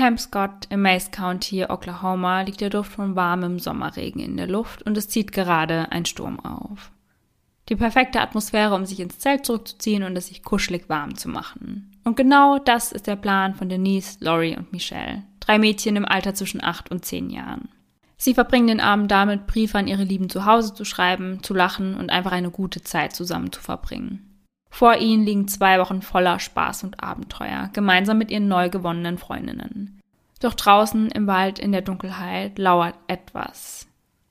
Camp Scott im Mace County, Oklahoma, liegt der Duft von warmem Sommerregen in der Luft und es zieht gerade ein Sturm auf. Die perfekte Atmosphäre, um sich ins Zelt zurückzuziehen und es sich kuschelig warm zu machen. Und genau das ist der Plan von Denise, Laurie und Michelle. Drei Mädchen im Alter zwischen acht und zehn Jahren. Sie verbringen den Abend damit, Briefe an ihre Lieben zu Hause zu schreiben, zu lachen und einfach eine gute Zeit zusammen zu verbringen. Vor ihnen liegen zwei Wochen voller Spaß und Abenteuer, gemeinsam mit ihren neu gewonnenen Freundinnen. Doch draußen im Wald in der Dunkelheit lauert etwas,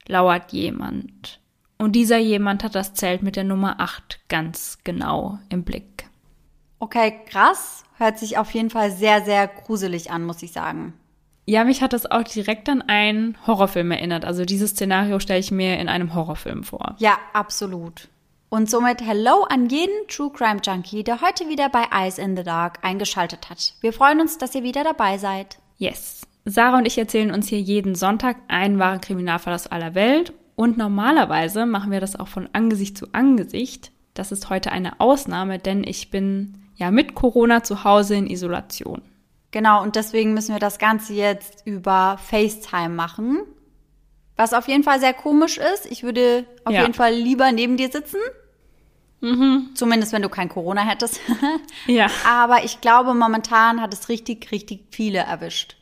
lauert jemand. Und dieser jemand hat das Zelt mit der Nummer 8 ganz genau im Blick. Okay, krass. Hört sich auf jeden Fall sehr, sehr gruselig an, muss ich sagen. Ja, mich hat das auch direkt an einen Horrorfilm erinnert. Also dieses Szenario stelle ich mir in einem Horrorfilm vor. Ja, absolut. Und somit Hello an jeden True Crime Junkie, der heute wieder bei Eyes in the Dark eingeschaltet hat. Wir freuen uns, dass ihr wieder dabei seid. Yes. Sarah und ich erzählen uns hier jeden Sonntag einen wahren Kriminalfall aus aller Welt. Und normalerweise machen wir das auch von Angesicht zu Angesicht. Das ist heute eine Ausnahme, denn ich bin ja mit Corona zu Hause in Isolation. Genau, und deswegen müssen wir das Ganze jetzt über FaceTime machen. Was auf jeden Fall sehr komisch ist. Ich würde auf ja. jeden Fall lieber neben dir sitzen. Mhm. Zumindest wenn du kein Corona hättest. ja. Aber ich glaube, momentan hat es richtig, richtig viele erwischt.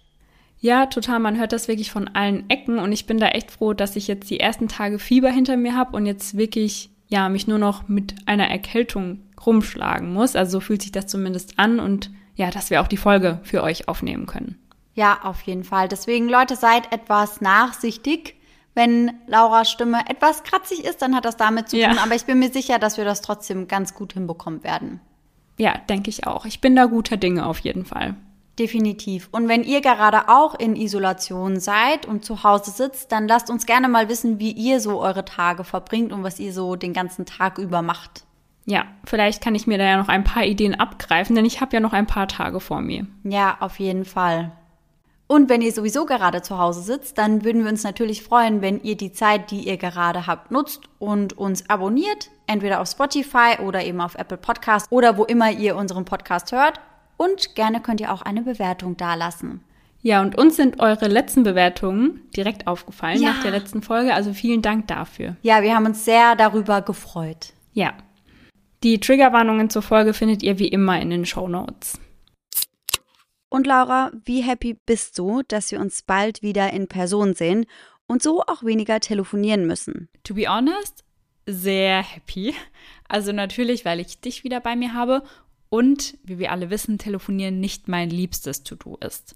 Ja, total. Man hört das wirklich von allen Ecken und ich bin da echt froh, dass ich jetzt die ersten Tage Fieber hinter mir habe und jetzt wirklich, ja, mich nur noch mit einer Erkältung rumschlagen muss. Also so fühlt sich das zumindest an und ja, dass wir auch die Folge für euch aufnehmen können. Ja, auf jeden Fall. Deswegen, Leute, seid etwas nachsichtig. Wenn Lauras Stimme etwas kratzig ist, dann hat das damit zu tun. Ja. Aber ich bin mir sicher, dass wir das trotzdem ganz gut hinbekommen werden. Ja, denke ich auch. Ich bin da guter Dinge auf jeden Fall. Definitiv. Und wenn ihr gerade auch in Isolation seid und zu Hause sitzt, dann lasst uns gerne mal wissen, wie ihr so eure Tage verbringt und was ihr so den ganzen Tag über macht. Ja, vielleicht kann ich mir da ja noch ein paar Ideen abgreifen, denn ich habe ja noch ein paar Tage vor mir. Ja, auf jeden Fall. Und wenn ihr sowieso gerade zu Hause sitzt, dann würden wir uns natürlich freuen, wenn ihr die Zeit, die ihr gerade habt, nutzt und uns abonniert, entweder auf Spotify oder eben auf Apple Podcast oder wo immer ihr unseren Podcast hört. Und gerne könnt ihr auch eine Bewertung dalassen. Ja, und uns sind eure letzten Bewertungen direkt aufgefallen ja. nach der letzten Folge. Also vielen Dank dafür. Ja, wir haben uns sehr darüber gefreut. Ja. Die Triggerwarnungen zur Folge findet ihr wie immer in den Show Notes. Und Laura, wie happy bist du, dass wir uns bald wieder in Person sehen und so auch weniger telefonieren müssen? To be honest, sehr happy. Also natürlich, weil ich dich wieder bei mir habe und, wie wir alle wissen, telefonieren nicht mein liebstes To-Do ist.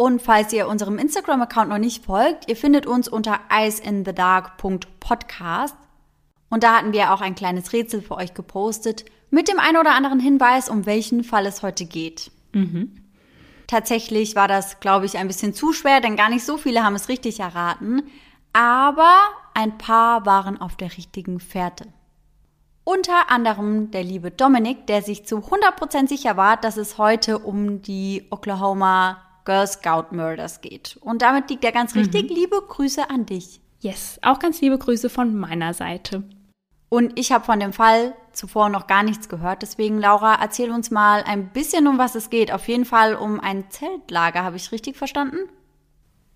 Und falls ihr unserem Instagram-Account noch nicht folgt, ihr findet uns unter eyesinthedark.podcast. Und da hatten wir auch ein kleines Rätsel für euch gepostet mit dem einen oder anderen Hinweis, um welchen Fall es heute geht. Mhm. Tatsächlich war das, glaube ich, ein bisschen zu schwer, denn gar nicht so viele haben es richtig erraten. Aber ein paar waren auf der richtigen Fährte. Unter anderem der liebe Dominik, der sich zu 100% sicher war, dass es heute um die Oklahoma Girl Scout Murders geht. Und damit liegt er ganz richtig. Mhm. Liebe Grüße an dich. Yes, auch ganz liebe Grüße von meiner Seite. Und ich habe von dem Fall zuvor noch gar nichts gehört. Deswegen, Laura, erzähl uns mal ein bisschen, um was es geht. Auf jeden Fall um ein Zeltlager. Habe ich richtig verstanden?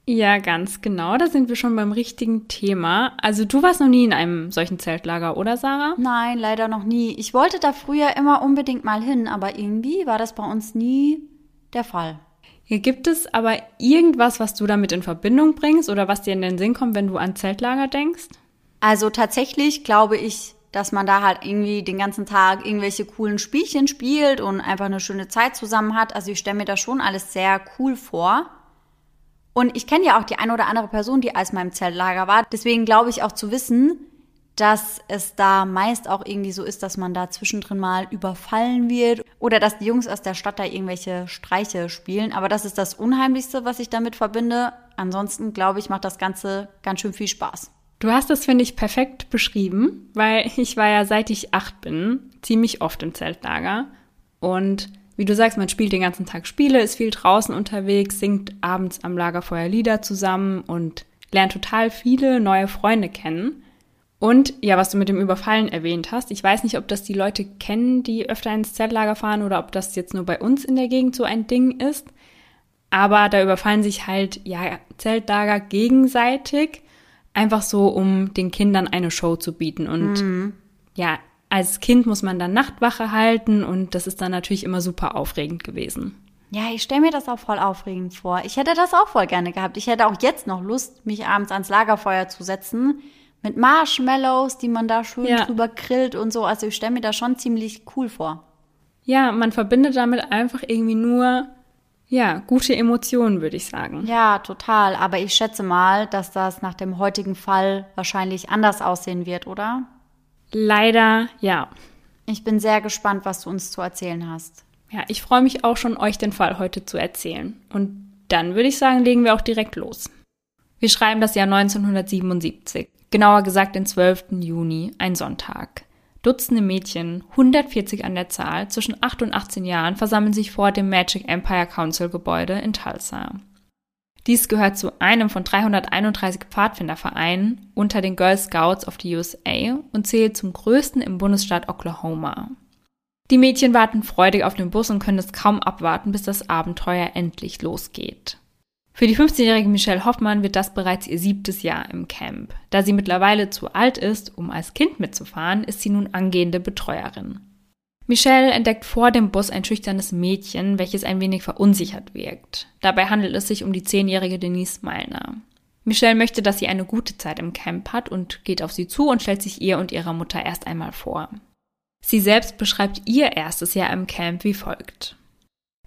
Ja, ganz genau. Da sind wir schon beim richtigen Thema. Also du warst noch nie in einem solchen Zeltlager, oder Sarah? Nein, leider noch nie. Ich wollte da früher immer unbedingt mal hin, aber irgendwie war das bei uns nie der Fall. Hier gibt es aber irgendwas, was du damit in Verbindung bringst oder was dir in den Sinn kommt, wenn du an Zeltlager denkst? Also tatsächlich glaube ich, dass man da halt irgendwie den ganzen Tag irgendwelche coolen Spielchen spielt und einfach eine schöne Zeit zusammen hat. Also ich stelle mir das schon alles sehr cool vor. Und ich kenne ja auch die eine oder andere Person, die als meinem Zeltlager war. Deswegen glaube ich auch zu wissen, dass es da meist auch irgendwie so ist, dass man da zwischendrin mal überfallen wird oder dass die Jungs aus der Stadt da irgendwelche Streiche spielen. Aber das ist das Unheimlichste, was ich damit verbinde. Ansonsten glaube ich, macht das Ganze ganz schön viel Spaß. Du hast das, finde ich, perfekt beschrieben, weil ich war ja seit ich acht bin ziemlich oft im Zeltlager. Und wie du sagst, man spielt den ganzen Tag Spiele, ist viel draußen unterwegs, singt abends am Lagerfeuer Lieder zusammen und lernt total viele neue Freunde kennen. Und ja, was du mit dem Überfallen erwähnt hast, ich weiß nicht, ob das die Leute kennen, die öfter ins Zeltlager fahren oder ob das jetzt nur bei uns in der Gegend so ein Ding ist. Aber da überfallen sich halt, ja, Zeltlager gegenseitig einfach so, um den Kindern eine Show zu bieten. Und mhm. ja, als Kind muss man dann Nachtwache halten und das ist dann natürlich immer super aufregend gewesen. Ja, ich stelle mir das auch voll aufregend vor. Ich hätte das auch voll gerne gehabt. Ich hätte auch jetzt noch Lust, mich abends ans Lagerfeuer zu setzen mit Marshmallows, die man da schön ja. drüber grillt und so. Also ich stelle mir das schon ziemlich cool vor. Ja, man verbindet damit einfach irgendwie nur ja, gute Emotionen, würde ich sagen. Ja, total. Aber ich schätze mal, dass das nach dem heutigen Fall wahrscheinlich anders aussehen wird, oder? Leider ja. Ich bin sehr gespannt, was du uns zu erzählen hast. Ja, ich freue mich auch schon, euch den Fall heute zu erzählen. Und dann würde ich sagen, legen wir auch direkt los. Wir schreiben das Jahr 1977, genauer gesagt den 12. Juni, ein Sonntag. Dutzende Mädchen, 140 an der Zahl, zwischen 8 und 18 Jahren, versammeln sich vor dem Magic Empire Council Gebäude in Tulsa. Dies gehört zu einem von 331 Pfadfindervereinen unter den Girl Scouts of the USA und zählt zum größten im Bundesstaat Oklahoma. Die Mädchen warten freudig auf den Bus und können es kaum abwarten, bis das Abenteuer endlich losgeht. Für die 15-jährige Michelle Hoffmann wird das bereits ihr siebtes Jahr im Camp. Da sie mittlerweile zu alt ist, um als Kind mitzufahren, ist sie nun angehende Betreuerin. Michelle entdeckt vor dem Bus ein schüchternes Mädchen, welches ein wenig verunsichert wirkt. Dabei handelt es sich um die zehnjährige Denise Meilner. Michelle möchte, dass sie eine gute Zeit im Camp hat und geht auf sie zu und stellt sich ihr und ihrer Mutter erst einmal vor. Sie selbst beschreibt ihr erstes Jahr im Camp wie folgt.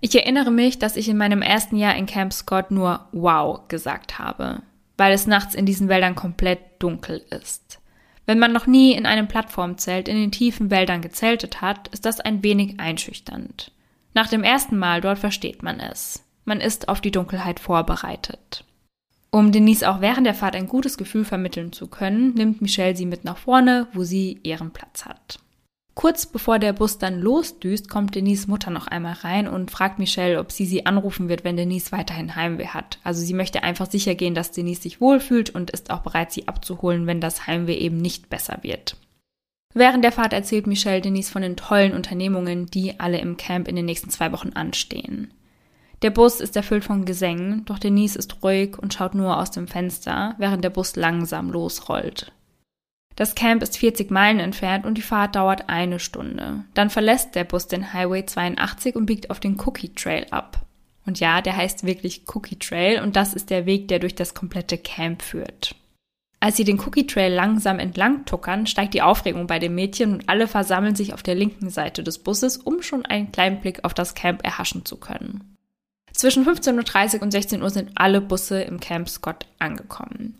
Ich erinnere mich, dass ich in meinem ersten Jahr in Camp Scott nur wow gesagt habe, weil es nachts in diesen Wäldern komplett dunkel ist. Wenn man noch nie in einem Plattformzelt in den tiefen Wäldern gezeltet hat, ist das ein wenig einschüchternd. Nach dem ersten Mal dort versteht man es. Man ist auf die Dunkelheit vorbereitet. Um Denise auch während der Fahrt ein gutes Gefühl vermitteln zu können, nimmt Michelle sie mit nach vorne, wo sie ihren Platz hat. Kurz bevor der Bus dann losdüst, kommt Denise Mutter noch einmal rein und fragt Michelle, ob sie sie anrufen wird, wenn Denise weiterhin Heimweh hat. Also sie möchte einfach sicher gehen, dass Denise sich wohlfühlt und ist auch bereit, sie abzuholen, wenn das Heimweh eben nicht besser wird. Während der Fahrt erzählt Michelle Denise von den tollen Unternehmungen, die alle im Camp in den nächsten zwei Wochen anstehen. Der Bus ist erfüllt von Gesängen, doch Denise ist ruhig und schaut nur aus dem Fenster, während der Bus langsam losrollt. Das Camp ist 40 Meilen entfernt und die Fahrt dauert eine Stunde. Dann verlässt der Bus den Highway 82 und biegt auf den Cookie Trail ab. Und ja, der heißt wirklich Cookie Trail und das ist der Weg, der durch das komplette Camp führt. Als sie den Cookie Trail langsam entlang tuckern, steigt die Aufregung bei den Mädchen und alle versammeln sich auf der linken Seite des Busses, um schon einen kleinen Blick auf das Camp erhaschen zu können. Zwischen 15.30 Uhr und 16 Uhr sind alle Busse im Camp Scott angekommen.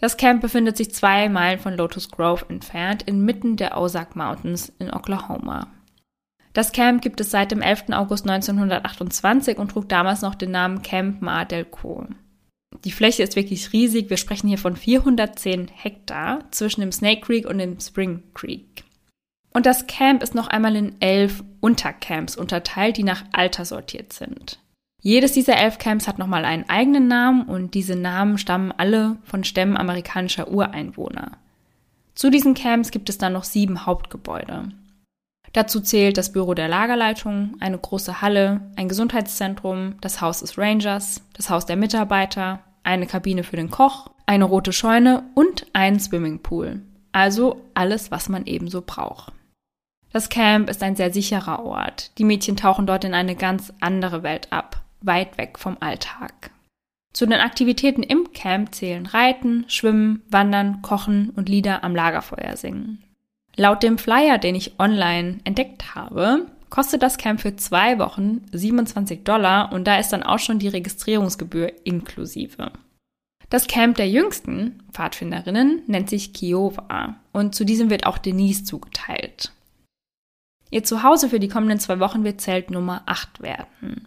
Das Camp befindet sich zwei Meilen von Lotus Grove entfernt, inmitten der Ozark Mountains in Oklahoma. Das Camp gibt es seit dem 11. August 1928 und trug damals noch den Namen Camp Mar del Co. Die Fläche ist wirklich riesig. Wir sprechen hier von 410 Hektar zwischen dem Snake Creek und dem Spring Creek. Und das Camp ist noch einmal in elf Untercamps unterteilt, die nach Alter sortiert sind. Jedes dieser elf Camps hat nochmal einen eigenen Namen und diese Namen stammen alle von Stämmen amerikanischer Ureinwohner. Zu diesen Camps gibt es dann noch sieben Hauptgebäude. Dazu zählt das Büro der Lagerleitung, eine große Halle, ein Gesundheitszentrum, das Haus des Rangers, das Haus der Mitarbeiter, eine Kabine für den Koch, eine rote Scheune und einen Swimmingpool. Also alles, was man ebenso braucht. Das Camp ist ein sehr sicherer Ort. Die Mädchen tauchen dort in eine ganz andere Welt ab, weit weg vom Alltag. Zu den Aktivitäten im Camp zählen Reiten, Schwimmen, Wandern, Kochen und Lieder am Lagerfeuer singen. Laut dem Flyer, den ich online entdeckt habe, kostet das Camp für zwei Wochen 27 Dollar und da ist dann auch schon die Registrierungsgebühr inklusive. Das Camp der jüngsten Pfadfinderinnen nennt sich Kiowa und zu diesem wird auch Denise zugeteilt. Ihr Zuhause für die kommenden zwei Wochen wird Zelt Nummer 8 werden.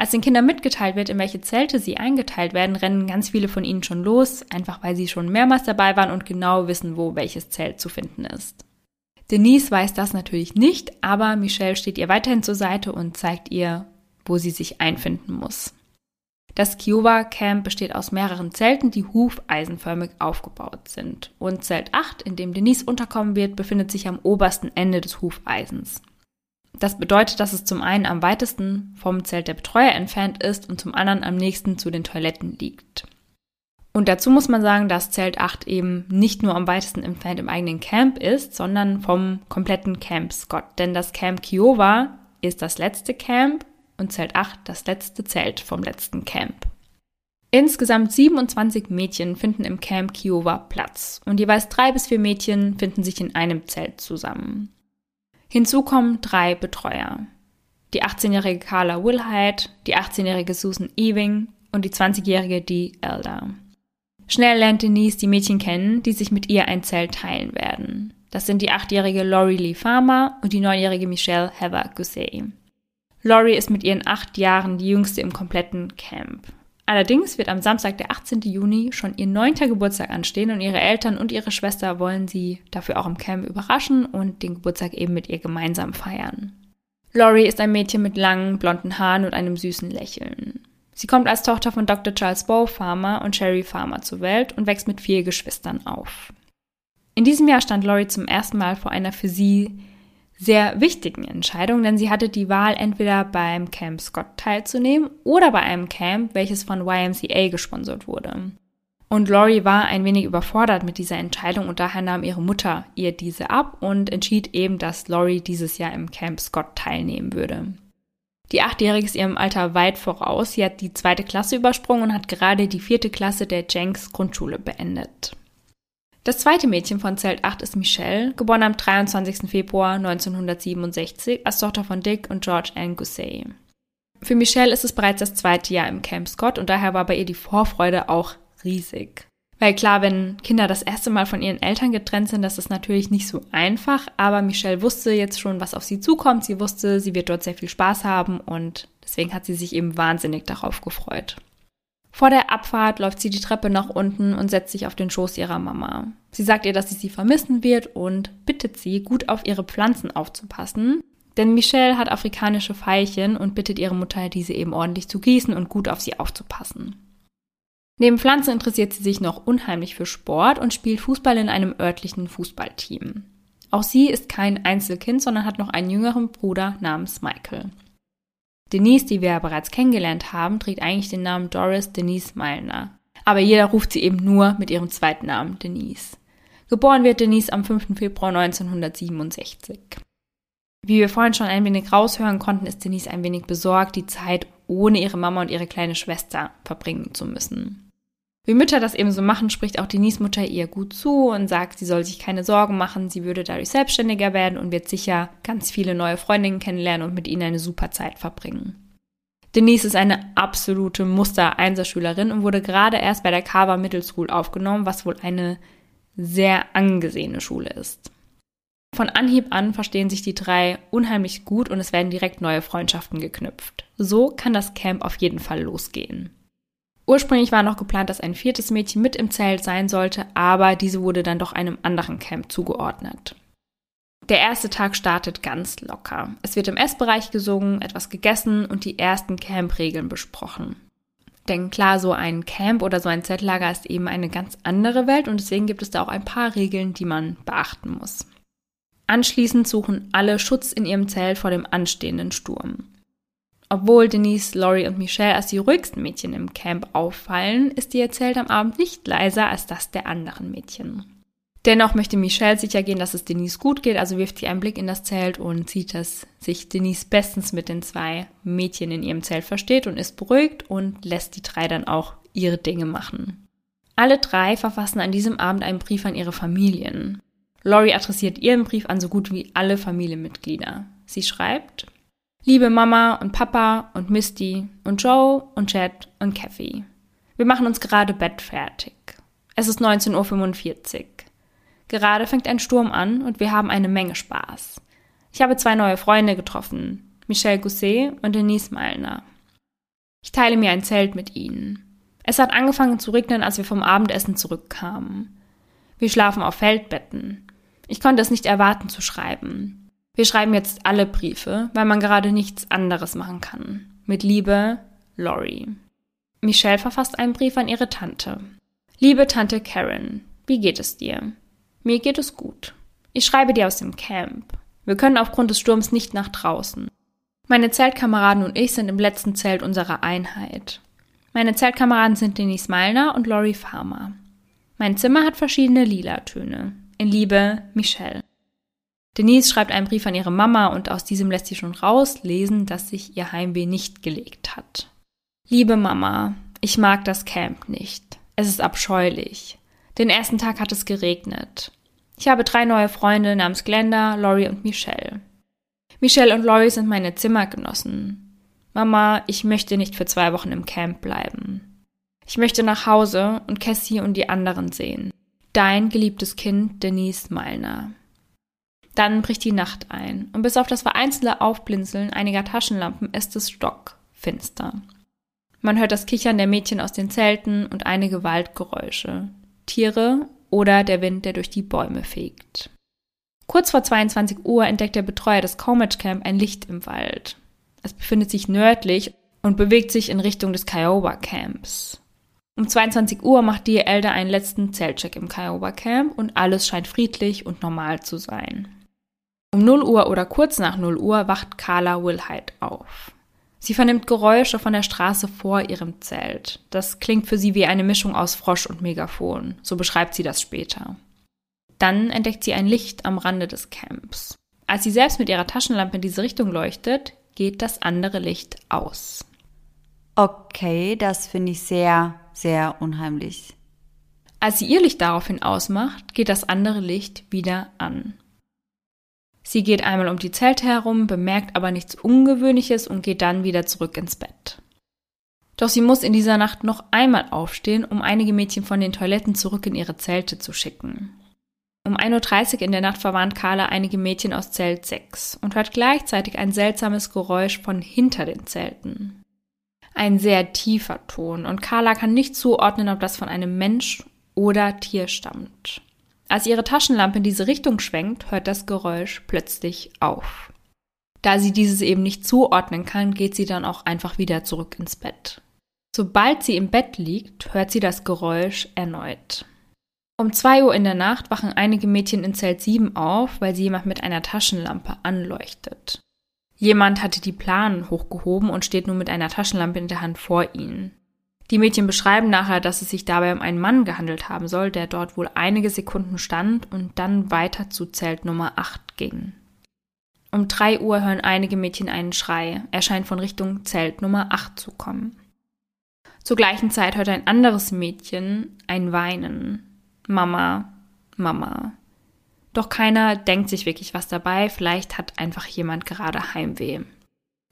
Als den Kindern mitgeteilt wird, in welche Zelte sie eingeteilt werden, rennen ganz viele von ihnen schon los, einfach weil sie schon mehrmals dabei waren und genau wissen, wo welches Zelt zu finden ist. Denise weiß das natürlich nicht, aber Michelle steht ihr weiterhin zur Seite und zeigt ihr, wo sie sich einfinden muss. Das Kiowa Camp besteht aus mehreren Zelten, die hufeisenförmig aufgebaut sind. Und Zelt 8, in dem Denise unterkommen wird, befindet sich am obersten Ende des Hufeisens. Das bedeutet, dass es zum einen am weitesten vom Zelt der Betreuer entfernt ist und zum anderen am nächsten zu den Toiletten liegt. Und dazu muss man sagen, dass Zelt 8 eben nicht nur am weitesten entfernt im eigenen Camp ist, sondern vom kompletten Camp Scott. Denn das Camp Kiowa ist das letzte Camp und Zelt 8 das letzte Zelt vom letzten Camp. Insgesamt 27 Mädchen finden im Camp Kiowa Platz und jeweils drei bis vier Mädchen finden sich in einem Zelt zusammen. Hinzu kommen drei Betreuer. Die 18-jährige Carla Wilhite, die 18-jährige Susan Ewing und die 20-jährige Dee Elder. Schnell lernt Denise die Mädchen kennen, die sich mit ihr ein Zelt teilen werden. Das sind die 8-jährige Laurie Lee Farmer und die 9-jährige Michelle Heather Gusey. Laurie ist mit ihren acht Jahren die jüngste im kompletten Camp. Allerdings wird am Samstag, der 18. Juni, schon ihr neunter Geburtstag anstehen und ihre Eltern und ihre Schwester wollen sie dafür auch im Camp überraschen und den Geburtstag eben mit ihr gemeinsam feiern. Laurie ist ein Mädchen mit langen, blonden Haaren und einem süßen Lächeln. Sie kommt als Tochter von Dr. Charles Bow Farmer und Sherry Farmer zur Welt und wächst mit vier Geschwistern auf. In diesem Jahr stand Laurie zum ersten Mal vor einer für sie sehr wichtigen Entscheidung, denn sie hatte die Wahl, entweder beim Camp Scott teilzunehmen oder bei einem Camp, welches von YMCA gesponsert wurde. Und Laurie war ein wenig überfordert mit dieser Entscheidung und daher nahm ihre Mutter ihr diese ab und entschied eben, dass Laurie dieses Jahr im Camp Scott teilnehmen würde. Die Achtjährige ist ihrem Alter weit voraus. Sie hat die zweite Klasse übersprungen und hat gerade die vierte Klasse der Jenks Grundschule beendet. Das zweite Mädchen von Zelt 8 ist Michelle, geboren am 23. Februar 1967 als Tochter von Dick und George Ann Gusey. Für Michelle ist es bereits das zweite Jahr im Camp Scott und daher war bei ihr die Vorfreude auch riesig. Weil klar, wenn Kinder das erste Mal von ihren Eltern getrennt sind, das ist natürlich nicht so einfach, aber Michelle wusste jetzt schon, was auf sie zukommt. Sie wusste, sie wird dort sehr viel Spaß haben und deswegen hat sie sich eben wahnsinnig darauf gefreut. Vor der Abfahrt läuft sie die Treppe nach unten und setzt sich auf den Schoß ihrer Mama. Sie sagt ihr, dass sie sie vermissen wird und bittet sie, gut auf ihre Pflanzen aufzupassen. Denn Michelle hat afrikanische Veilchen und bittet ihre Mutter, diese eben ordentlich zu gießen und gut auf sie aufzupassen. Neben Pflanzen interessiert sie sich noch unheimlich für Sport und spielt Fußball in einem örtlichen Fußballteam. Auch sie ist kein Einzelkind, sondern hat noch einen jüngeren Bruder namens Michael. Denise, die wir ja bereits kennengelernt haben, trägt eigentlich den Namen Doris Denise Meilner. Aber jeder ruft sie eben nur mit ihrem zweiten Namen Denise. Geboren wird Denise am 5. Februar 1967. Wie wir vorhin schon ein wenig raushören konnten, ist Denise ein wenig besorgt, die Zeit ohne ihre Mama und ihre kleine Schwester verbringen zu müssen. Wie Mütter das eben so machen, spricht auch Denise Mutter ihr gut zu und sagt, sie soll sich keine Sorgen machen, sie würde dadurch selbstständiger werden und wird sicher ganz viele neue Freundinnen kennenlernen und mit ihnen eine super Zeit verbringen. Denise ist eine absolute Muster-Einserschülerin und wurde gerade erst bei der Carver Middle School aufgenommen, was wohl eine sehr angesehene Schule ist. Von Anhieb an verstehen sich die drei unheimlich gut und es werden direkt neue Freundschaften geknüpft. So kann das Camp auf jeden Fall losgehen. Ursprünglich war noch geplant, dass ein viertes Mädchen mit im Zelt sein sollte, aber diese wurde dann doch einem anderen Camp zugeordnet. Der erste Tag startet ganz locker. Es wird im Essbereich gesungen, etwas gegessen und die ersten Campregeln besprochen. Denn klar, so ein Camp oder so ein Zeltlager ist eben eine ganz andere Welt und deswegen gibt es da auch ein paar Regeln, die man beachten muss. Anschließend suchen alle Schutz in ihrem Zelt vor dem anstehenden Sturm. Obwohl Denise, Laurie und Michelle als die ruhigsten Mädchen im Camp auffallen, ist ihr Zelt am Abend nicht leiser als das der anderen Mädchen. Dennoch möchte Michelle sicher gehen, dass es Denise gut geht, also wirft sie einen Blick in das Zelt und sieht, dass sich Denise bestens mit den zwei Mädchen in ihrem Zelt versteht und ist beruhigt und lässt die drei dann auch ihre Dinge machen. Alle drei verfassen an diesem Abend einen Brief an ihre Familien. Laurie adressiert ihren Brief an so gut wie alle Familienmitglieder. Sie schreibt, Liebe Mama und Papa und Misty und Joe und Chad und Kathy. Wir machen uns gerade Bett fertig. Es ist 19.45 Uhr. Gerade fängt ein Sturm an und wir haben eine Menge Spaß. Ich habe zwei neue Freunde getroffen, Michelle Gousset und Denise Malner. Ich teile mir ein Zelt mit ihnen. Es hat angefangen zu regnen, als wir vom Abendessen zurückkamen. Wir schlafen auf Feldbetten. Ich konnte es nicht erwarten zu schreiben. Wir schreiben jetzt alle Briefe, weil man gerade nichts anderes machen kann. Mit Liebe, Lori. Michelle verfasst einen Brief an ihre Tante. Liebe Tante Karen, wie geht es dir? Mir geht es gut. Ich schreibe dir aus dem Camp. Wir können aufgrund des Sturms nicht nach draußen. Meine Zeltkameraden und ich sind im letzten Zelt unserer Einheit. Meine Zeltkameraden sind Denise Meilner und Lori Farmer. Mein Zimmer hat verschiedene lila Töne. In Liebe, Michelle. Denise schreibt einen Brief an ihre Mama und aus diesem lässt sie schon rauslesen, dass sich ihr Heimweh nicht gelegt hat. Liebe Mama, ich mag das Camp nicht. Es ist abscheulich. Den ersten Tag hat es geregnet. Ich habe drei neue Freunde namens Glenda, Laurie und Michelle. Michelle und Laurie sind meine Zimmergenossen. Mama, ich möchte nicht für zwei Wochen im Camp bleiben. Ich möchte nach Hause und Cassie und die anderen sehen. Dein geliebtes Kind Denise Meilner. Dann bricht die Nacht ein und bis auf das vereinzelte Aufblinzeln einiger Taschenlampen ist es stockfinster. Man hört das Kichern der Mädchen aus den Zelten und einige Waldgeräusche. Tiere oder der Wind, der durch die Bäume fegt. Kurz vor 22 Uhr entdeckt der Betreuer des Comage Camp ein Licht im Wald. Es befindet sich nördlich und bewegt sich in Richtung des Kiowa Camps. Um 22 Uhr macht die Elder einen letzten Zeltcheck im Kiowa Camp und alles scheint friedlich und normal zu sein. Um 0 Uhr oder kurz nach 0 Uhr wacht Carla Wilhite auf. Sie vernimmt Geräusche von der Straße vor ihrem Zelt. Das klingt für sie wie eine Mischung aus Frosch und Megafon. So beschreibt sie das später. Dann entdeckt sie ein Licht am Rande des Camps. Als sie selbst mit ihrer Taschenlampe in diese Richtung leuchtet, geht das andere Licht aus. Okay, das finde ich sehr, sehr unheimlich. Als sie ihr Licht daraufhin ausmacht, geht das andere Licht wieder an. Sie geht einmal um die Zelte herum, bemerkt aber nichts Ungewöhnliches und geht dann wieder zurück ins Bett. Doch sie muss in dieser Nacht noch einmal aufstehen, um einige Mädchen von den Toiletten zurück in ihre Zelte zu schicken. Um 1.30 Uhr in der Nacht verwarnt Carla einige Mädchen aus Zelt 6 und hört gleichzeitig ein seltsames Geräusch von hinter den Zelten. Ein sehr tiefer Ton und Carla kann nicht zuordnen, ob das von einem Mensch oder Tier stammt. Als ihre Taschenlampe in diese Richtung schwenkt, hört das Geräusch plötzlich auf. Da sie dieses eben nicht zuordnen kann, geht sie dann auch einfach wieder zurück ins Bett. Sobald sie im Bett liegt, hört sie das Geräusch erneut. Um zwei Uhr in der Nacht wachen einige Mädchen in Zelt 7 auf, weil sie jemand mit einer Taschenlampe anleuchtet. Jemand hatte die Planen hochgehoben und steht nun mit einer Taschenlampe in der Hand vor ihnen. Die Mädchen beschreiben nachher, dass es sich dabei um einen Mann gehandelt haben soll, der dort wohl einige Sekunden stand und dann weiter zu Zelt Nummer 8 ging. Um drei Uhr hören einige Mädchen einen Schrei. Er scheint von Richtung Zelt Nummer 8 zu kommen. Zur gleichen Zeit hört ein anderes Mädchen ein Weinen. Mama, Mama. Doch keiner denkt sich wirklich was dabei, vielleicht hat einfach jemand gerade Heimweh.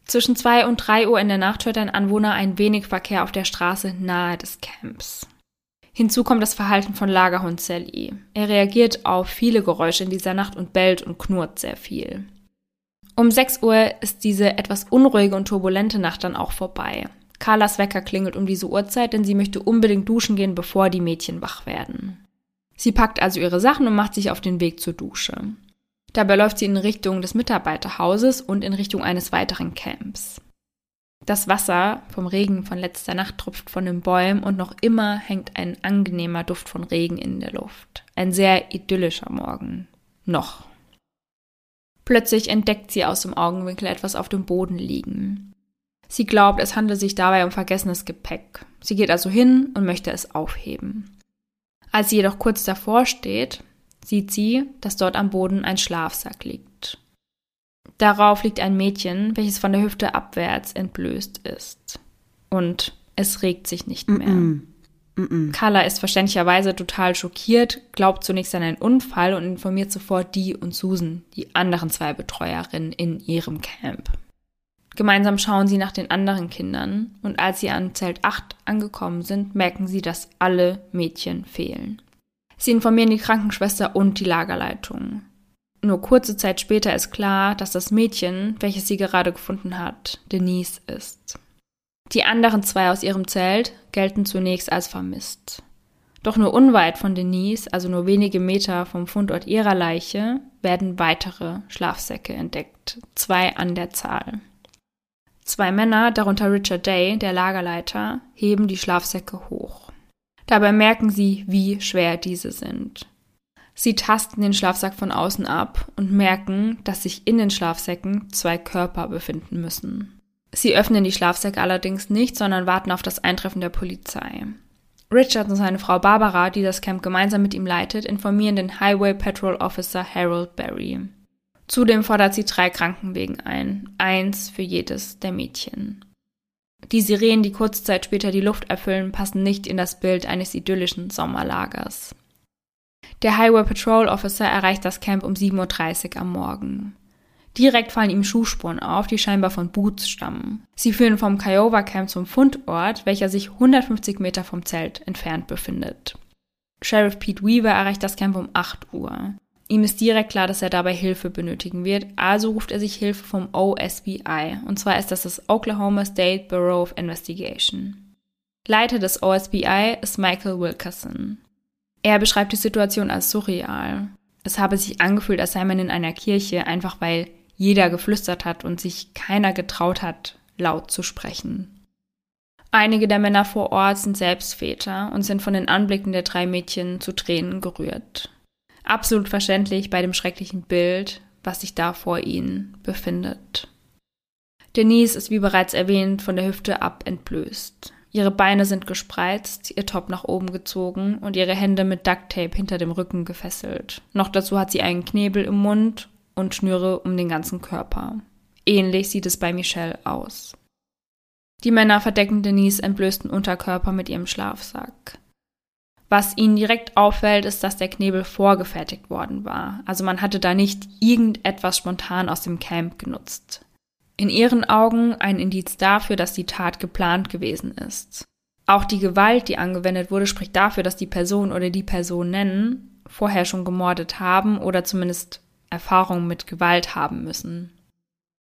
Zwischen zwei und drei Uhr in der Nacht hört ein Anwohner ein wenig Verkehr auf der Straße nahe des Camps. Hinzu kommt das Verhalten von Lagerhund Sally. Er reagiert auf viele Geräusche in dieser Nacht und bellt und knurrt sehr viel. Um 6 Uhr ist diese etwas unruhige und turbulente Nacht dann auch vorbei. Carlas Wecker klingelt um diese Uhrzeit, denn sie möchte unbedingt duschen gehen, bevor die Mädchen wach werden. Sie packt also ihre Sachen und macht sich auf den Weg zur Dusche. Dabei läuft sie in Richtung des Mitarbeiterhauses und in Richtung eines weiteren Camps. Das Wasser vom Regen von letzter Nacht tropft von den Bäumen und noch immer hängt ein angenehmer Duft von Regen in der Luft. Ein sehr idyllischer Morgen. Noch. Plötzlich entdeckt sie aus dem Augenwinkel etwas auf dem Boden liegen. Sie glaubt, es handelt sich dabei um vergessenes Gepäck. Sie geht also hin und möchte es aufheben. Als sie jedoch kurz davor steht, sieht sie, dass dort am Boden ein Schlafsack liegt. Darauf liegt ein Mädchen, welches von der Hüfte abwärts entblößt ist. Und es regt sich nicht mehr. Mm -mm. Carla ist verständlicherweise total schockiert, glaubt zunächst an einen Unfall und informiert sofort die und Susan, die anderen zwei Betreuerinnen in ihrem Camp. Gemeinsam schauen sie nach den anderen Kindern und als sie an Zelt 8 angekommen sind, merken sie, dass alle Mädchen fehlen. Sie informieren die Krankenschwester und die Lagerleitung. Nur kurze Zeit später ist klar, dass das Mädchen, welches sie gerade gefunden hat, Denise ist. Die anderen zwei aus ihrem Zelt gelten zunächst als vermisst. Doch nur unweit von Denise, also nur wenige Meter vom Fundort ihrer Leiche, werden weitere Schlafsäcke entdeckt, zwei an der Zahl. Zwei Männer, darunter Richard Day, der Lagerleiter, heben die Schlafsäcke hoch. Dabei merken sie, wie schwer diese sind. Sie tasten den Schlafsack von außen ab und merken, dass sich in den Schlafsäcken zwei Körper befinden müssen. Sie öffnen die Schlafsäcke allerdings nicht, sondern warten auf das Eintreffen der Polizei. Richard und seine Frau Barbara, die das Camp gemeinsam mit ihm leitet, informieren den Highway Patrol Officer Harold Berry. Zudem fordert sie drei Krankenwegen ein, eins für jedes der Mädchen. Die Sirenen, die kurze Zeit später die Luft erfüllen, passen nicht in das Bild eines idyllischen Sommerlagers. Der Highway Patrol Officer erreicht das Camp um 7.30 Uhr am Morgen. Direkt fallen ihm Schuhspuren auf, die scheinbar von Boots stammen. Sie führen vom Kiowa Camp zum Fundort, welcher sich 150 Meter vom Zelt entfernt befindet. Sheriff Pete Weaver erreicht das Camp um 8 Uhr. Ihm ist direkt klar, dass er dabei Hilfe benötigen wird, also ruft er sich Hilfe vom OSBI. Und zwar ist das das Oklahoma State Bureau of Investigation. Leiter des OSBI ist Michael Wilkerson. Er beschreibt die Situation als surreal. Es habe sich angefühlt, als sei man in einer Kirche, einfach weil jeder geflüstert hat und sich keiner getraut hat, laut zu sprechen. Einige der Männer vor Ort sind selbst Väter und sind von den Anblicken der drei Mädchen zu Tränen gerührt. Absolut verständlich bei dem schrecklichen Bild, was sich da vor ihnen befindet. Denise ist wie bereits erwähnt von der Hüfte ab entblößt. Ihre Beine sind gespreizt, ihr Top nach oben gezogen und ihre Hände mit Ducktape hinter dem Rücken gefesselt. Noch dazu hat sie einen Knebel im Mund und Schnüre um den ganzen Körper. Ähnlich sieht es bei Michelle aus. Die Männer verdecken Denise entblößten Unterkörper mit ihrem Schlafsack. Was ihnen direkt auffällt, ist, dass der Knebel vorgefertigt worden war. Also man hatte da nicht irgendetwas spontan aus dem Camp genutzt. In ihren Augen ein Indiz dafür, dass die Tat geplant gewesen ist. Auch die Gewalt, die angewendet wurde, spricht dafür, dass die Person oder die Personen vorher schon gemordet haben oder zumindest Erfahrungen mit Gewalt haben müssen.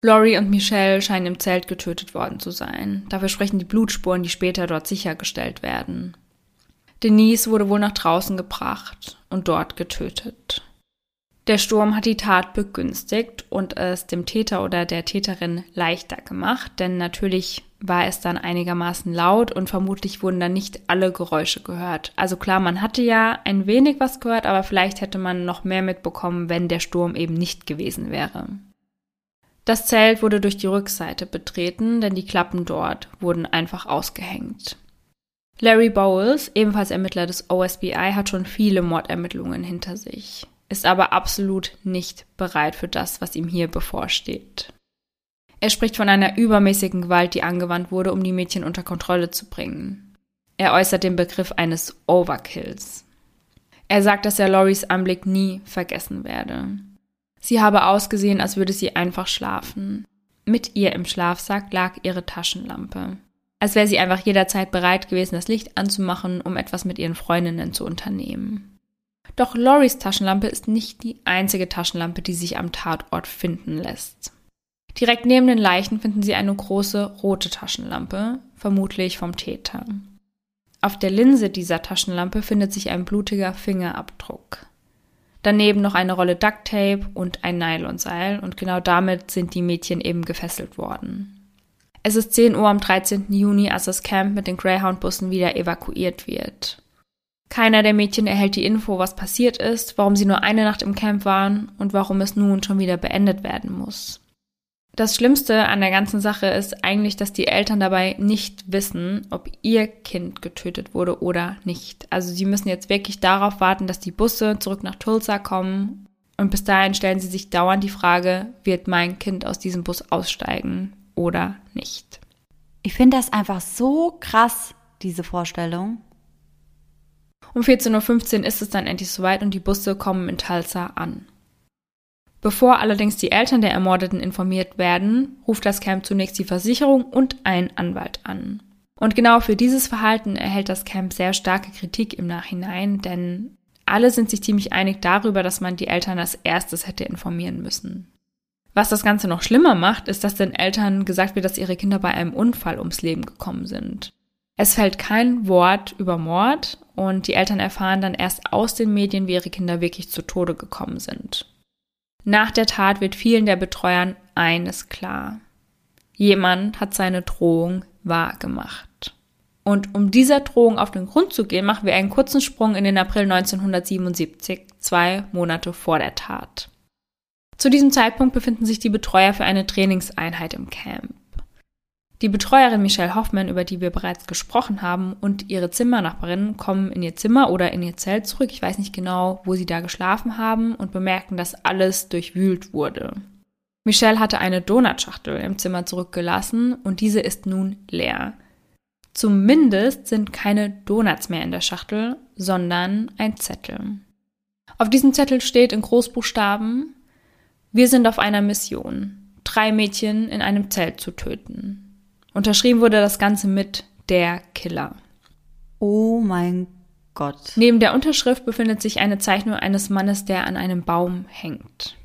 Laurie und Michelle scheinen im Zelt getötet worden zu sein. Dafür sprechen die Blutspuren, die später dort sichergestellt werden. Denise wurde wohl nach draußen gebracht und dort getötet. Der Sturm hat die Tat begünstigt und es dem Täter oder der Täterin leichter gemacht, denn natürlich war es dann einigermaßen laut und vermutlich wurden dann nicht alle Geräusche gehört. Also klar, man hatte ja ein wenig was gehört, aber vielleicht hätte man noch mehr mitbekommen, wenn der Sturm eben nicht gewesen wäre. Das Zelt wurde durch die Rückseite betreten, denn die Klappen dort wurden einfach ausgehängt. Larry Bowles, ebenfalls Ermittler des OSBI, hat schon viele Mordermittlungen hinter sich, ist aber absolut nicht bereit für das, was ihm hier bevorsteht. Er spricht von einer übermäßigen Gewalt, die angewandt wurde, um die Mädchen unter Kontrolle zu bringen. Er äußert den Begriff eines Overkills. Er sagt, dass er Loris Anblick nie vergessen werde. Sie habe ausgesehen, als würde sie einfach schlafen. Mit ihr im Schlafsack lag ihre Taschenlampe. Als wäre sie einfach jederzeit bereit gewesen, das Licht anzumachen, um etwas mit ihren Freundinnen zu unternehmen. Doch Loris Taschenlampe ist nicht die einzige Taschenlampe, die sich am Tatort finden lässt. Direkt neben den Leichen finden sie eine große rote Taschenlampe, vermutlich vom Täter. Auf der Linse dieser Taschenlampe findet sich ein blutiger Fingerabdruck. Daneben noch eine Rolle Ducktape und ein Nylonseil und genau damit sind die Mädchen eben gefesselt worden. Es ist 10 Uhr am 13. Juni, als das Camp mit den Greyhound-Bussen wieder evakuiert wird. Keiner der Mädchen erhält die Info, was passiert ist, warum sie nur eine Nacht im Camp waren und warum es nun schon wieder beendet werden muss. Das Schlimmste an der ganzen Sache ist eigentlich, dass die Eltern dabei nicht wissen, ob ihr Kind getötet wurde oder nicht. Also sie müssen jetzt wirklich darauf warten, dass die Busse zurück nach Tulsa kommen. Und bis dahin stellen sie sich dauernd die Frage, wird mein Kind aus diesem Bus aussteigen oder nicht? Ich finde das einfach so krass, diese Vorstellung. Um 14.15 Uhr ist es dann endlich soweit und die Busse kommen in Tulsa an. Bevor allerdings die Eltern der Ermordeten informiert werden, ruft das Camp zunächst die Versicherung und einen Anwalt an. Und genau für dieses Verhalten erhält das Camp sehr starke Kritik im Nachhinein, denn alle sind sich ziemlich einig darüber, dass man die Eltern als erstes hätte informieren müssen. Was das Ganze noch schlimmer macht, ist, dass den Eltern gesagt wird, dass ihre Kinder bei einem Unfall ums Leben gekommen sind. Es fällt kein Wort über Mord und die Eltern erfahren dann erst aus den Medien, wie ihre Kinder wirklich zu Tode gekommen sind. Nach der Tat wird vielen der Betreuern eines klar. Jemand hat seine Drohung wahrgemacht. Und um dieser Drohung auf den Grund zu gehen, machen wir einen kurzen Sprung in den April 1977, zwei Monate vor der Tat. Zu diesem Zeitpunkt befinden sich die Betreuer für eine Trainingseinheit im Camp. Die Betreuerin Michelle Hoffmann, über die wir bereits gesprochen haben, und ihre Zimmernachbarin kommen in ihr Zimmer oder in ihr Zelt zurück. Ich weiß nicht genau, wo sie da geschlafen haben und bemerken, dass alles durchwühlt wurde. Michelle hatte eine Donutschachtel im Zimmer zurückgelassen und diese ist nun leer. Zumindest sind keine Donuts mehr in der Schachtel, sondern ein Zettel. Auf diesem Zettel steht in Großbuchstaben, wir sind auf einer Mission, drei Mädchen in einem Zelt zu töten. Unterschrieben wurde das Ganze mit der Killer. Oh mein Gott. Neben der Unterschrift befindet sich eine Zeichnung eines Mannes, der an einem Baum hängt.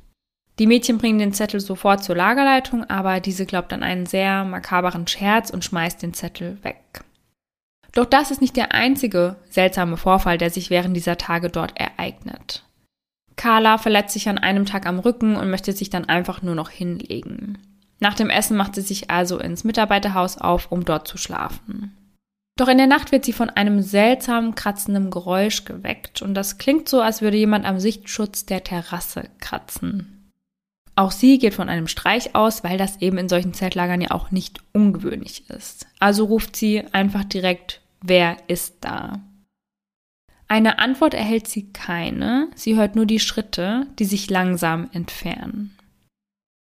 Die Mädchen bringen den Zettel sofort zur Lagerleitung, aber diese glaubt an einen sehr makaberen Scherz und schmeißt den Zettel weg. Doch das ist nicht der einzige seltsame Vorfall, der sich während dieser Tage dort ereignet. Carla verletzt sich an einem Tag am Rücken und möchte sich dann einfach nur noch hinlegen. Nach dem Essen macht sie sich also ins Mitarbeiterhaus auf, um dort zu schlafen. Doch in der Nacht wird sie von einem seltsamen kratzenden Geräusch geweckt und das klingt so, als würde jemand am Sichtschutz der Terrasse kratzen. Auch sie geht von einem Streich aus, weil das eben in solchen Zeltlagern ja auch nicht ungewöhnlich ist. Also ruft sie einfach direkt, wer ist da? Eine Antwort erhält sie keine, sie hört nur die Schritte, die sich langsam entfernen.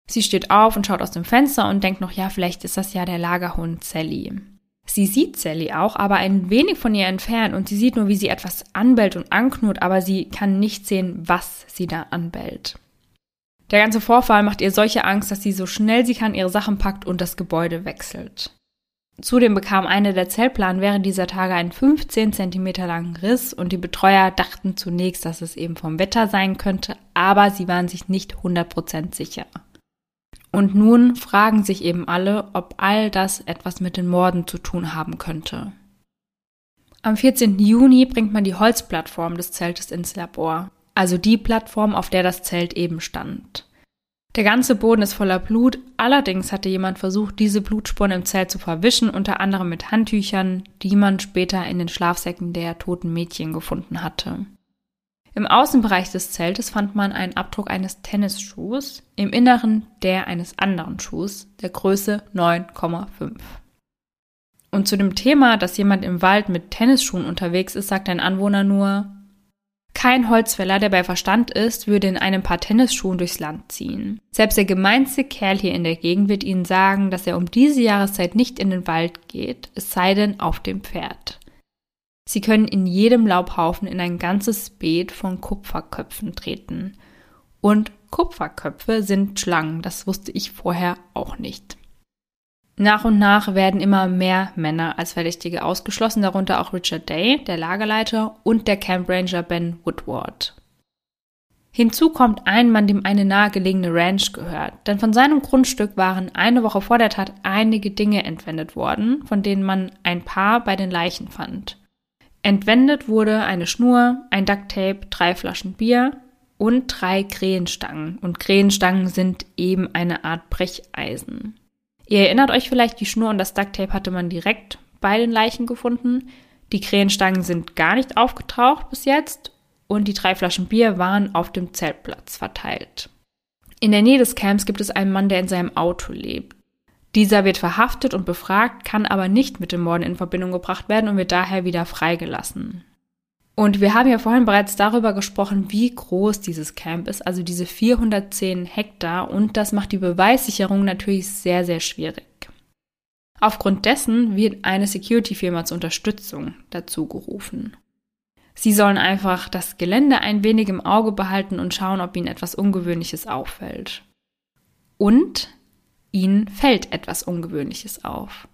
Sie steht auf und schaut aus dem Fenster und denkt noch, ja, vielleicht ist das ja der Lagerhund Sally. Sie sieht Sally auch, aber ein wenig von ihr entfernt und sie sieht nur, wie sie etwas anbellt und anknurrt, aber sie kann nicht sehen, was sie da anbellt. Der ganze Vorfall macht ihr solche Angst, dass sie so schnell sie kann ihre Sachen packt und das Gebäude wechselt. Zudem bekam eine der Zeltplanen während dieser Tage einen 15 cm langen Riss und die Betreuer dachten zunächst, dass es eben vom Wetter sein könnte, aber sie waren sich nicht 100% sicher. Und nun fragen sich eben alle, ob all das etwas mit den Morden zu tun haben könnte. Am 14. Juni bringt man die Holzplattform des Zeltes ins Labor, also die Plattform, auf der das Zelt eben stand. Der ganze Boden ist voller Blut, allerdings hatte jemand versucht, diese Blutspuren im Zelt zu verwischen, unter anderem mit Handtüchern, die man später in den Schlafsäcken der toten Mädchen gefunden hatte. Im Außenbereich des Zeltes fand man einen Abdruck eines Tennisschuhs, im Inneren der eines anderen Schuhs, der Größe 9,5. Und zu dem Thema, dass jemand im Wald mit Tennisschuhen unterwegs ist, sagt ein Anwohner nur, kein Holzfäller, der bei Verstand ist, würde in einem paar Tennisschuhen durchs Land ziehen. Selbst der gemeinste Kerl hier in der Gegend wird Ihnen sagen, dass er um diese Jahreszeit nicht in den Wald geht, es sei denn auf dem Pferd. Sie können in jedem Laubhaufen in ein ganzes Beet von Kupferköpfen treten. Und Kupferköpfe sind Schlangen, das wusste ich vorher auch nicht. Nach und nach werden immer mehr Männer als Verdächtige ausgeschlossen, darunter auch Richard Day, der Lagerleiter, und der Camp Ranger Ben Woodward. Hinzu kommt ein Mann, dem eine nahegelegene Ranch gehört, denn von seinem Grundstück waren eine Woche vor der Tat einige Dinge entwendet worden, von denen man ein paar bei den Leichen fand. Entwendet wurde eine Schnur, ein Ducktape, drei Flaschen Bier und drei Krähenstangen. Und Krähenstangen sind eben eine Art Brecheisen. Ihr erinnert euch vielleicht, die Schnur und das Ducktape hatte man direkt bei den Leichen gefunden. Die Krähenstangen sind gar nicht aufgetaucht bis jetzt und die drei Flaschen Bier waren auf dem Zeltplatz verteilt. In der Nähe des Camps gibt es einen Mann, der in seinem Auto lebt. Dieser wird verhaftet und befragt, kann aber nicht mit dem Morden in Verbindung gebracht werden und wird daher wieder freigelassen. Und wir haben ja vorhin bereits darüber gesprochen, wie groß dieses Camp ist, also diese 410 Hektar, und das macht die Beweissicherung natürlich sehr, sehr schwierig. Aufgrund dessen wird eine Security-Firma zur Unterstützung dazu gerufen. Sie sollen einfach das Gelände ein wenig im Auge behalten und schauen, ob ihnen etwas Ungewöhnliches auffällt. Und ihnen fällt etwas Ungewöhnliches auf.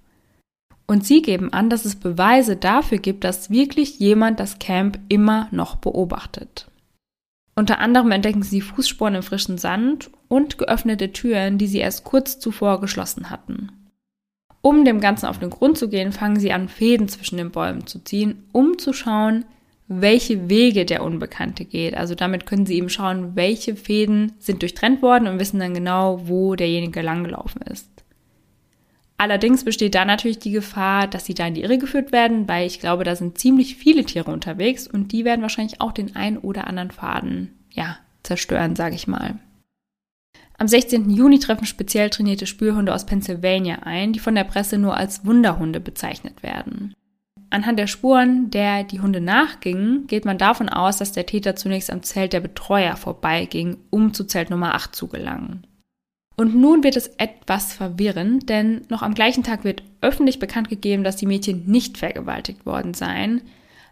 Und sie geben an, dass es Beweise dafür gibt, dass wirklich jemand das Camp immer noch beobachtet. Unter anderem entdecken sie Fußspuren im frischen Sand und geöffnete Türen, die sie erst kurz zuvor geschlossen hatten. Um dem Ganzen auf den Grund zu gehen, fangen sie an, Fäden zwischen den Bäumen zu ziehen, um zu schauen, welche Wege der Unbekannte geht. Also damit können sie eben schauen, welche Fäden sind durchtrennt worden und wissen dann genau, wo derjenige langgelaufen ist. Allerdings besteht da natürlich die Gefahr, dass sie da in die Irre geführt werden, weil ich glaube, da sind ziemlich viele Tiere unterwegs und die werden wahrscheinlich auch den ein oder anderen Faden, ja, zerstören, sage ich mal. Am 16. Juni treffen speziell trainierte Spürhunde aus Pennsylvania ein, die von der Presse nur als Wunderhunde bezeichnet werden. Anhand der Spuren, der die Hunde nachgingen, geht man davon aus, dass der Täter zunächst am Zelt der Betreuer vorbeiging, um zu Zelt Nummer 8 zu gelangen. Und nun wird es etwas verwirrend, denn noch am gleichen Tag wird öffentlich bekannt gegeben, dass die Mädchen nicht vergewaltigt worden seien.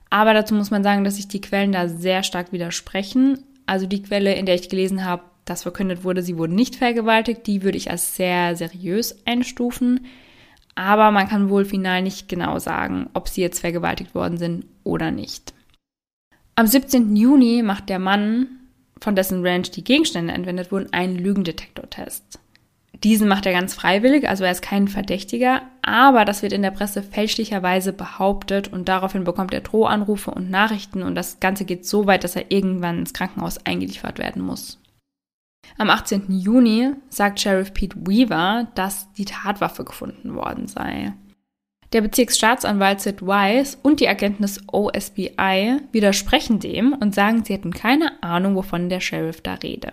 Aber dazu muss man sagen, dass sich die Quellen da sehr stark widersprechen. Also die Quelle, in der ich gelesen habe, dass verkündet wurde, sie wurden nicht vergewaltigt, die würde ich als sehr seriös einstufen aber man kann wohl final nicht genau sagen, ob sie jetzt vergewaltigt worden sind oder nicht. Am 17. Juni macht der Mann, von dessen Ranch die Gegenstände entwendet wurden, einen Lügendetektortest. Diesen macht er ganz freiwillig, also er ist kein Verdächtiger, aber das wird in der Presse fälschlicherweise behauptet und daraufhin bekommt er Drohanrufe und Nachrichten und das Ganze geht so weit, dass er irgendwann ins Krankenhaus eingeliefert werden muss. Am 18. Juni sagt Sheriff Pete Weaver, dass die Tatwaffe gefunden worden sei. Der Bezirksstaatsanwalt Sid Wise und die Agenten des OSBI widersprechen dem und sagen, sie hätten keine Ahnung, wovon der Sheriff da rede.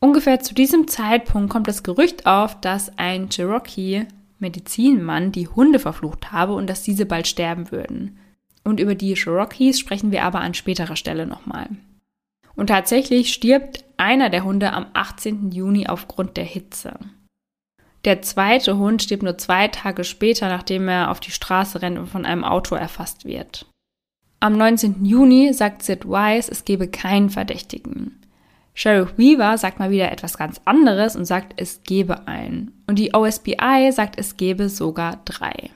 Ungefähr zu diesem Zeitpunkt kommt das Gerücht auf, dass ein Cherokee Medizinmann die Hunde verflucht habe und dass diese bald sterben würden. Und über die Cherokees sprechen wir aber an späterer Stelle nochmal. Und tatsächlich stirbt einer der Hunde am 18. Juni aufgrund der Hitze. Der zweite Hund stirbt nur zwei Tage später, nachdem er auf die Straße rennt und von einem Auto erfasst wird. Am 19. Juni sagt Sid Wise, es gebe keinen Verdächtigen. Sheriff Weaver sagt mal wieder etwas ganz anderes und sagt, es gebe einen. Und die OSBI sagt, es gebe sogar drei.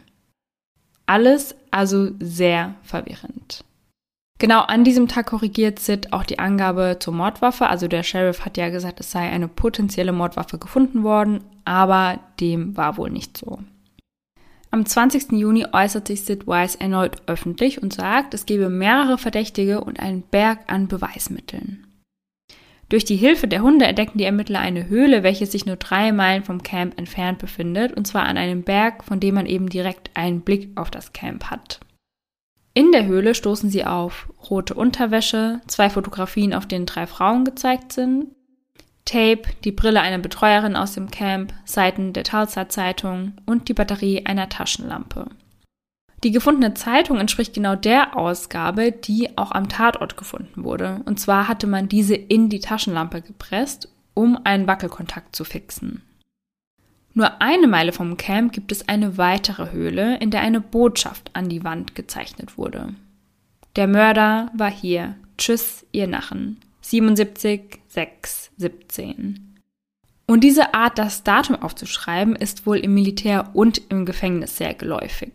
Alles also sehr verwirrend. Genau an diesem Tag korrigiert Sid auch die Angabe zur Mordwaffe. Also der Sheriff hat ja gesagt, es sei eine potenzielle Mordwaffe gefunden worden, aber dem war wohl nicht so. Am 20. Juni äußert sich Sid Wise erneut öffentlich und sagt, es gebe mehrere Verdächtige und einen Berg an Beweismitteln. Durch die Hilfe der Hunde entdecken die Ermittler eine Höhle, welche sich nur drei Meilen vom Camp entfernt befindet, und zwar an einem Berg, von dem man eben direkt einen Blick auf das Camp hat. In der Höhle stoßen sie auf rote Unterwäsche, zwei Fotografien, auf denen drei Frauen gezeigt sind, Tape, die Brille einer Betreuerin aus dem Camp, Seiten der Tulsa Zeitung und die Batterie einer Taschenlampe. Die gefundene Zeitung entspricht genau der Ausgabe, die auch am Tatort gefunden wurde. Und zwar hatte man diese in die Taschenlampe gepresst, um einen Wackelkontakt zu fixen. Nur eine Meile vom Camp gibt es eine weitere Höhle, in der eine Botschaft an die Wand gezeichnet wurde. Der Mörder war hier. Tschüss, ihr Nachen. 77, 6, 17. Und diese Art, das Datum aufzuschreiben, ist wohl im Militär und im Gefängnis sehr geläufig.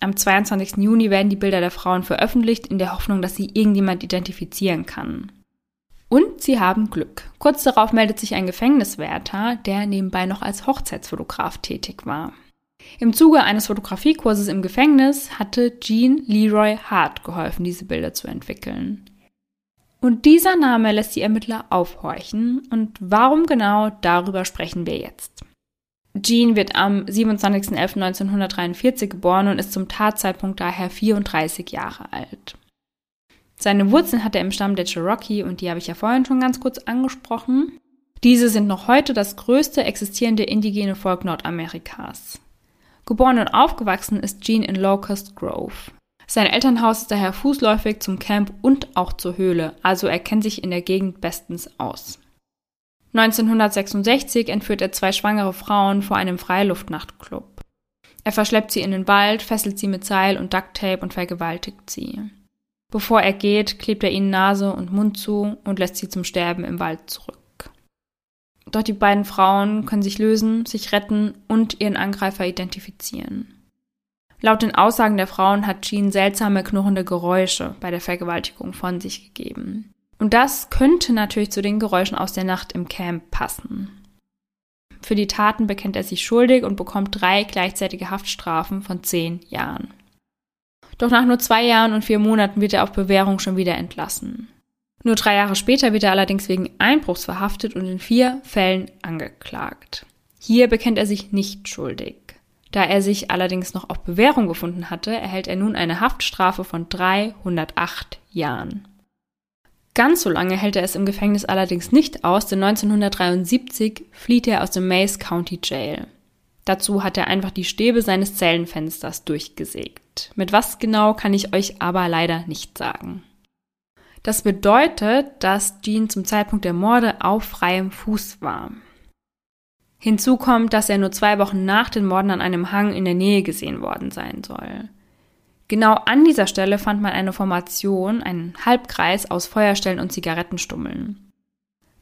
Am 22. Juni werden die Bilder der Frauen veröffentlicht, in der Hoffnung, dass sie irgendjemand identifizieren kann. Und sie haben Glück. Kurz darauf meldet sich ein Gefängniswärter, der nebenbei noch als Hochzeitsfotograf tätig war. Im Zuge eines Fotografiekurses im Gefängnis hatte Jean Leroy Hart geholfen, diese Bilder zu entwickeln. Und dieser Name lässt die Ermittler aufhorchen. Und warum genau, darüber sprechen wir jetzt. Jean wird am 27.11.1943 geboren und ist zum Tatzeitpunkt daher 34 Jahre alt. Seine Wurzeln hat er im Stamm der Cherokee und die habe ich ja vorhin schon ganz kurz angesprochen. Diese sind noch heute das größte existierende indigene Volk Nordamerikas. Geboren und aufgewachsen ist Jean in Locust Grove. Sein Elternhaus ist daher fußläufig zum Camp und auch zur Höhle, also er kennt sich in der Gegend bestens aus. 1966 entführt er zwei schwangere Frauen vor einem Freiluftnachtclub. Er verschleppt sie in den Wald, fesselt sie mit Seil und Ducktape und vergewaltigt sie. Bevor er geht, klebt er ihnen Nase und Mund zu und lässt sie zum Sterben im Wald zurück. Doch die beiden Frauen können sich lösen, sich retten und ihren Angreifer identifizieren. Laut den Aussagen der Frauen hat Jean seltsame knurrende Geräusche bei der Vergewaltigung von sich gegeben. Und das könnte natürlich zu den Geräuschen aus der Nacht im Camp passen. Für die Taten bekennt er sich schuldig und bekommt drei gleichzeitige Haftstrafen von zehn Jahren. Doch nach nur zwei Jahren und vier Monaten wird er auf Bewährung schon wieder entlassen. Nur drei Jahre später wird er allerdings wegen Einbruchs verhaftet und in vier Fällen angeklagt. Hier bekennt er sich nicht schuldig. Da er sich allerdings noch auf Bewährung gefunden hatte, erhält er nun eine Haftstrafe von 308 Jahren. Ganz so lange hält er es im Gefängnis allerdings nicht aus, denn 1973 flieht er aus dem Mays County Jail. Dazu hat er einfach die Stäbe seines Zellenfensters durchgesägt. Mit was genau kann ich euch aber leider nicht sagen. Das bedeutet, dass Jean zum Zeitpunkt der Morde auf freiem Fuß war. Hinzu kommt, dass er nur zwei Wochen nach den Morden an einem Hang in der Nähe gesehen worden sein soll. Genau an dieser Stelle fand man eine Formation, einen Halbkreis aus Feuerstellen und Zigarettenstummeln.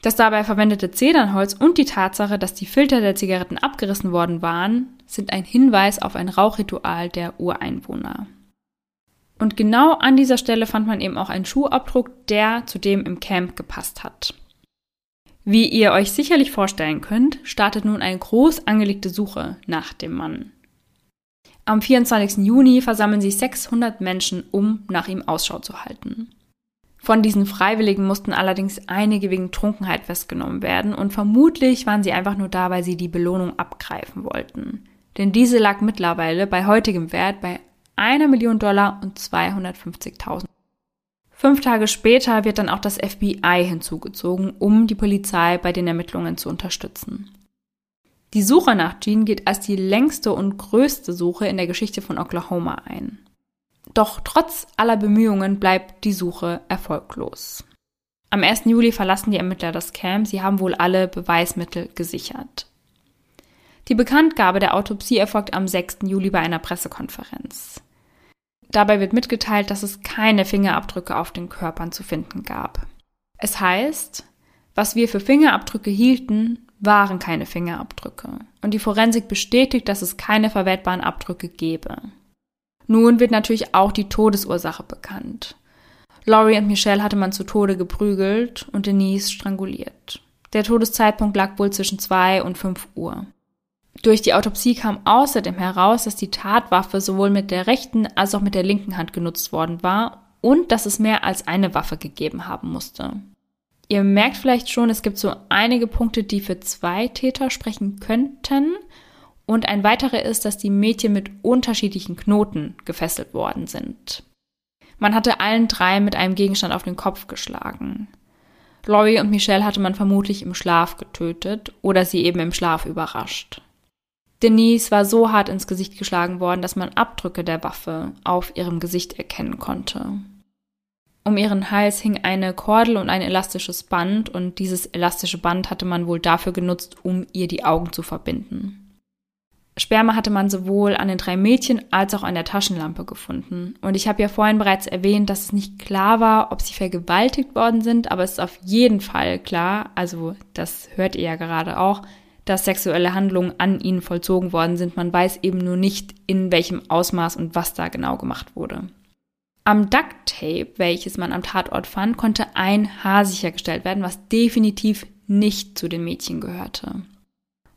Das dabei verwendete Zedernholz und die Tatsache, dass die Filter der Zigaretten abgerissen worden waren, sind ein Hinweis auf ein Rauchritual der Ureinwohner. Und genau an dieser Stelle fand man eben auch einen Schuhabdruck, der zu dem im Camp gepasst hat. Wie ihr euch sicherlich vorstellen könnt, startet nun eine groß angelegte Suche nach dem Mann. Am 24. Juni versammeln sich 600 Menschen, um nach ihm Ausschau zu halten. Von diesen Freiwilligen mussten allerdings einige wegen Trunkenheit festgenommen werden und vermutlich waren sie einfach nur da, weil sie die Belohnung abgreifen wollten. Denn diese lag mittlerweile bei heutigem Wert bei einer Million Dollar und 250.000. Fünf Tage später wird dann auch das FBI hinzugezogen, um die Polizei bei den Ermittlungen zu unterstützen. Die Suche nach Jean geht als die längste und größte Suche in der Geschichte von Oklahoma ein. Doch trotz aller Bemühungen bleibt die Suche erfolglos. Am 1. Juli verlassen die Ermittler das Camp, sie haben wohl alle Beweismittel gesichert. Die Bekanntgabe der Autopsie erfolgt am 6. Juli bei einer Pressekonferenz. Dabei wird mitgeteilt, dass es keine Fingerabdrücke auf den Körpern zu finden gab. Es heißt, was wir für Fingerabdrücke hielten, waren keine Fingerabdrücke. Und die Forensik bestätigt, dass es keine verwertbaren Abdrücke gebe. Nun wird natürlich auch die Todesursache bekannt. Laurie und Michelle hatte man zu Tode geprügelt und Denise stranguliert. Der Todeszeitpunkt lag wohl zwischen zwei und fünf Uhr. Durch die Autopsie kam außerdem heraus, dass die Tatwaffe sowohl mit der rechten als auch mit der linken Hand genutzt worden war und dass es mehr als eine Waffe gegeben haben musste. Ihr merkt vielleicht schon, es gibt so einige Punkte, die für zwei Täter sprechen könnten. Und ein weiterer ist, dass die Mädchen mit unterschiedlichen Knoten gefesselt worden sind. Man hatte allen drei mit einem Gegenstand auf den Kopf geschlagen. Laurie und Michelle hatte man vermutlich im Schlaf getötet oder sie eben im Schlaf überrascht. Denise war so hart ins Gesicht geschlagen worden, dass man Abdrücke der Waffe auf ihrem Gesicht erkennen konnte. Um ihren Hals hing eine Kordel und ein elastisches Band und dieses elastische Band hatte man wohl dafür genutzt, um ihr die Augen zu verbinden. Sperma hatte man sowohl an den drei Mädchen als auch an der Taschenlampe gefunden. Und ich habe ja vorhin bereits erwähnt, dass es nicht klar war, ob sie vergewaltigt worden sind, aber es ist auf jeden Fall klar, also das hört ihr ja gerade auch, dass sexuelle Handlungen an ihnen vollzogen worden sind. Man weiß eben nur nicht, in welchem Ausmaß und was da genau gemacht wurde. Am Duct Tape, welches man am Tatort fand, konnte ein Haar sichergestellt werden, was definitiv nicht zu den Mädchen gehörte.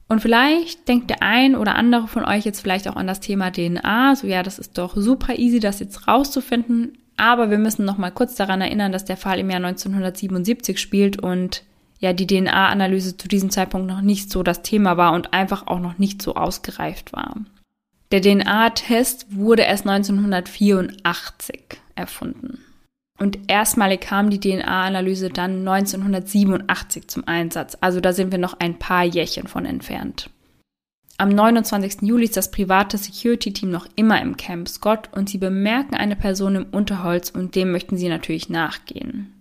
Und vielleicht denkt der ein oder andere von euch jetzt vielleicht auch an das Thema DNA. So ja, das ist doch super easy, das jetzt rauszufinden. Aber wir müssen noch mal kurz daran erinnern, dass der Fall im Jahr 1977 spielt und ja die DNA-Analyse zu diesem Zeitpunkt noch nicht so das Thema war und einfach auch noch nicht so ausgereift war. Der DNA-Test wurde erst 1984 erfunden. Und erstmalig kam die DNA-Analyse dann 1987 zum Einsatz. Also da sind wir noch ein paar Jährchen von entfernt. Am 29. Juli ist das private Security-Team noch immer im Camp Scott und sie bemerken eine Person im Unterholz und dem möchten sie natürlich nachgehen.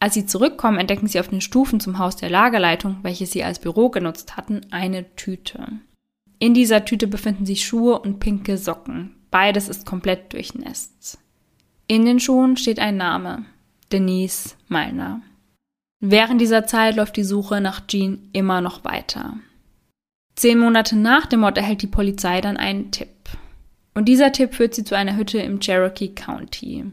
Als sie zurückkommen, entdecken sie auf den Stufen zum Haus der Lagerleitung, welches sie als Büro genutzt hatten, eine Tüte. In dieser Tüte befinden sich Schuhe und pinke Socken. Beides ist komplett durchnässt. In den Schuhen steht ein Name. Denise Meilner. Während dieser Zeit läuft die Suche nach Jean immer noch weiter. Zehn Monate nach dem Mord erhält die Polizei dann einen Tipp. Und dieser Tipp führt sie zu einer Hütte im Cherokee County.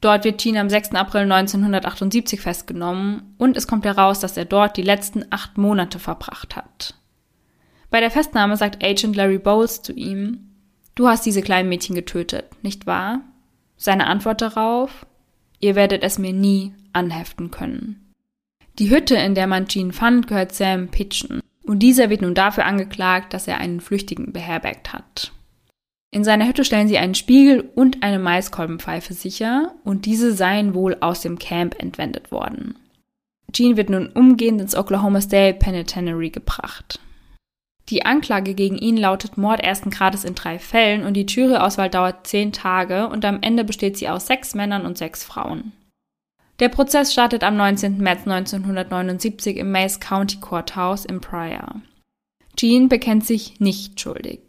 Dort wird Jean am 6. April 1978 festgenommen und es kommt heraus, dass er dort die letzten acht Monate verbracht hat. Bei der Festnahme sagt Agent Larry Bowles zu ihm, Du hast diese kleinen Mädchen getötet, nicht wahr? Seine Antwort darauf, ihr werdet es mir nie anheften können. Die Hütte, in der man Jean fand, gehört Sam Pitchen. Und dieser wird nun dafür angeklagt, dass er einen Flüchtigen beherbergt hat. In seiner Hütte stellen sie einen Spiegel und eine Maiskolbenpfeife sicher und diese seien wohl aus dem Camp entwendet worden. Jean wird nun umgehend ins Oklahoma State Penitentiary gebracht. Die Anklage gegen ihn lautet Mord ersten Grades in drei Fällen und die Juryauswahl dauert zehn Tage und am Ende besteht sie aus sechs Männern und sechs Frauen. Der Prozess startet am 19. März 1979 im Mays County Courthouse in Pryor. Jean bekennt sich nicht schuldig.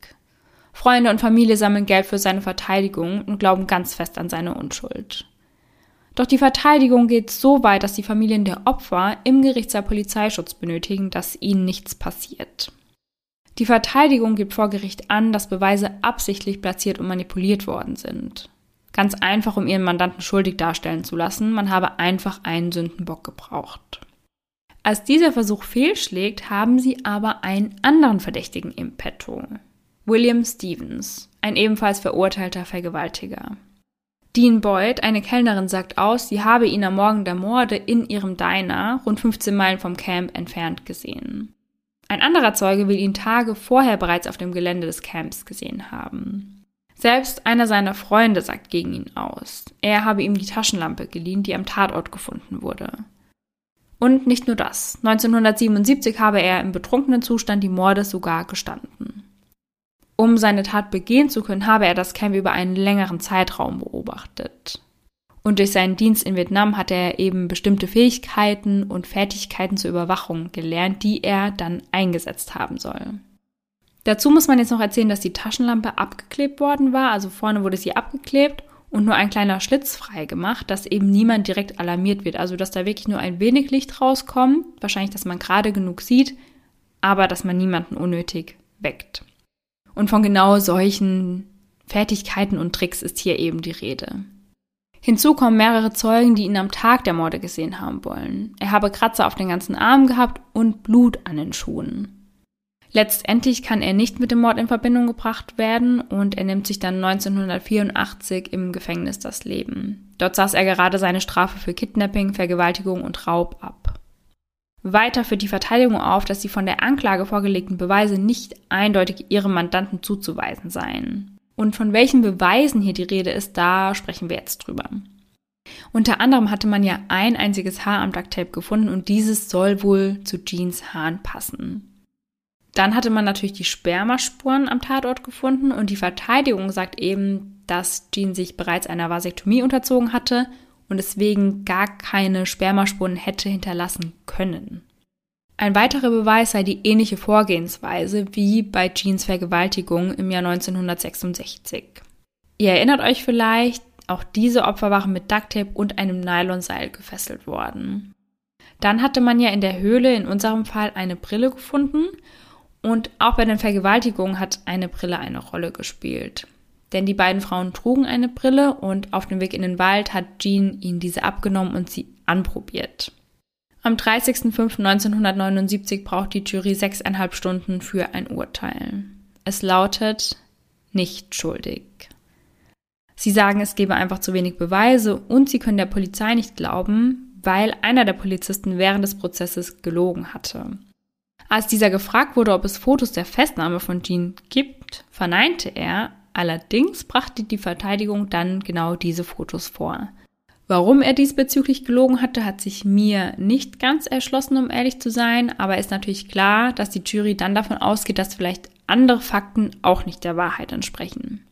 Freunde und Familie sammeln Geld für seine Verteidigung und glauben ganz fest an seine Unschuld. Doch die Verteidigung geht so weit, dass die Familien der Opfer im Gerichtssaal Polizeischutz benötigen, dass ihnen nichts passiert. Die Verteidigung gibt vor Gericht an, dass Beweise absichtlich platziert und manipuliert worden sind. Ganz einfach, um ihren Mandanten schuldig darstellen zu lassen, man habe einfach einen Sündenbock gebraucht. Als dieser Versuch fehlschlägt, haben sie aber einen anderen Verdächtigen im Petto. William Stevens, ein ebenfalls verurteilter Vergewaltiger. Dean Boyd, eine Kellnerin, sagt aus, sie habe ihn am Morgen der Morde in ihrem Diner, rund 15 Meilen vom Camp entfernt, gesehen. Ein anderer Zeuge will ihn Tage vorher bereits auf dem Gelände des Camps gesehen haben. Selbst einer seiner Freunde sagt gegen ihn aus. Er habe ihm die Taschenlampe geliehen, die am Tatort gefunden wurde. Und nicht nur das. 1977 habe er im betrunkenen Zustand die Morde sogar gestanden. Um seine Tat begehen zu können, habe er das Camp über einen längeren Zeitraum beobachtet. Und durch seinen Dienst in Vietnam hat er eben bestimmte Fähigkeiten und Fertigkeiten zur Überwachung gelernt, die er dann eingesetzt haben soll. Dazu muss man jetzt noch erzählen, dass die Taschenlampe abgeklebt worden war, also vorne wurde sie abgeklebt und nur ein kleiner Schlitz frei gemacht, dass eben niemand direkt alarmiert wird, also dass da wirklich nur ein wenig Licht rauskommt, wahrscheinlich, dass man gerade genug sieht, aber dass man niemanden unnötig weckt. Und von genau solchen Fertigkeiten und Tricks ist hier eben die Rede. Hinzu kommen mehrere Zeugen, die ihn am Tag der Morde gesehen haben wollen. Er habe Kratzer auf den ganzen Armen gehabt und Blut an den Schuhen. Letztendlich kann er nicht mit dem Mord in Verbindung gebracht werden und er nimmt sich dann 1984 im Gefängnis das Leben. Dort saß er gerade seine Strafe für Kidnapping, Vergewaltigung und Raub ab. Weiter führt die Verteidigung auf, dass die von der Anklage vorgelegten Beweise nicht eindeutig ihrem Mandanten zuzuweisen seien. Und von welchen Beweisen hier die Rede ist, da sprechen wir jetzt drüber. Unter anderem hatte man ja ein einziges Haar am Ducktape gefunden und dieses soll wohl zu Jeans Haaren passen. Dann hatte man natürlich die Spermaspuren am Tatort gefunden und die Verteidigung sagt eben, dass Jean sich bereits einer Vasektomie unterzogen hatte und deswegen gar keine Spermaspuren hätte hinterlassen können. Ein weiterer Beweis sei die ähnliche Vorgehensweise wie bei Jeans Vergewaltigung im Jahr 1966. Ihr erinnert euch vielleicht, auch diese Opfer waren mit Ducktape und einem Nylonseil gefesselt worden. Dann hatte man ja in der Höhle in unserem Fall eine Brille gefunden und auch bei den Vergewaltigungen hat eine Brille eine Rolle gespielt. Denn die beiden Frauen trugen eine Brille und auf dem Weg in den Wald hat Jean ihnen diese abgenommen und sie anprobiert. Am 30.05.1979 braucht die Jury sechseinhalb Stunden für ein Urteil. Es lautet nicht schuldig. Sie sagen, es gebe einfach zu wenig Beweise und sie können der Polizei nicht glauben, weil einer der Polizisten während des Prozesses gelogen hatte. Als dieser gefragt wurde, ob es Fotos der Festnahme von Jean gibt, verneinte er, allerdings brachte die Verteidigung dann genau diese Fotos vor. Warum er diesbezüglich gelogen hatte, hat sich mir nicht ganz erschlossen, um ehrlich zu sein, aber ist natürlich klar, dass die Jury dann davon ausgeht, dass vielleicht andere Fakten auch nicht der Wahrheit entsprechen.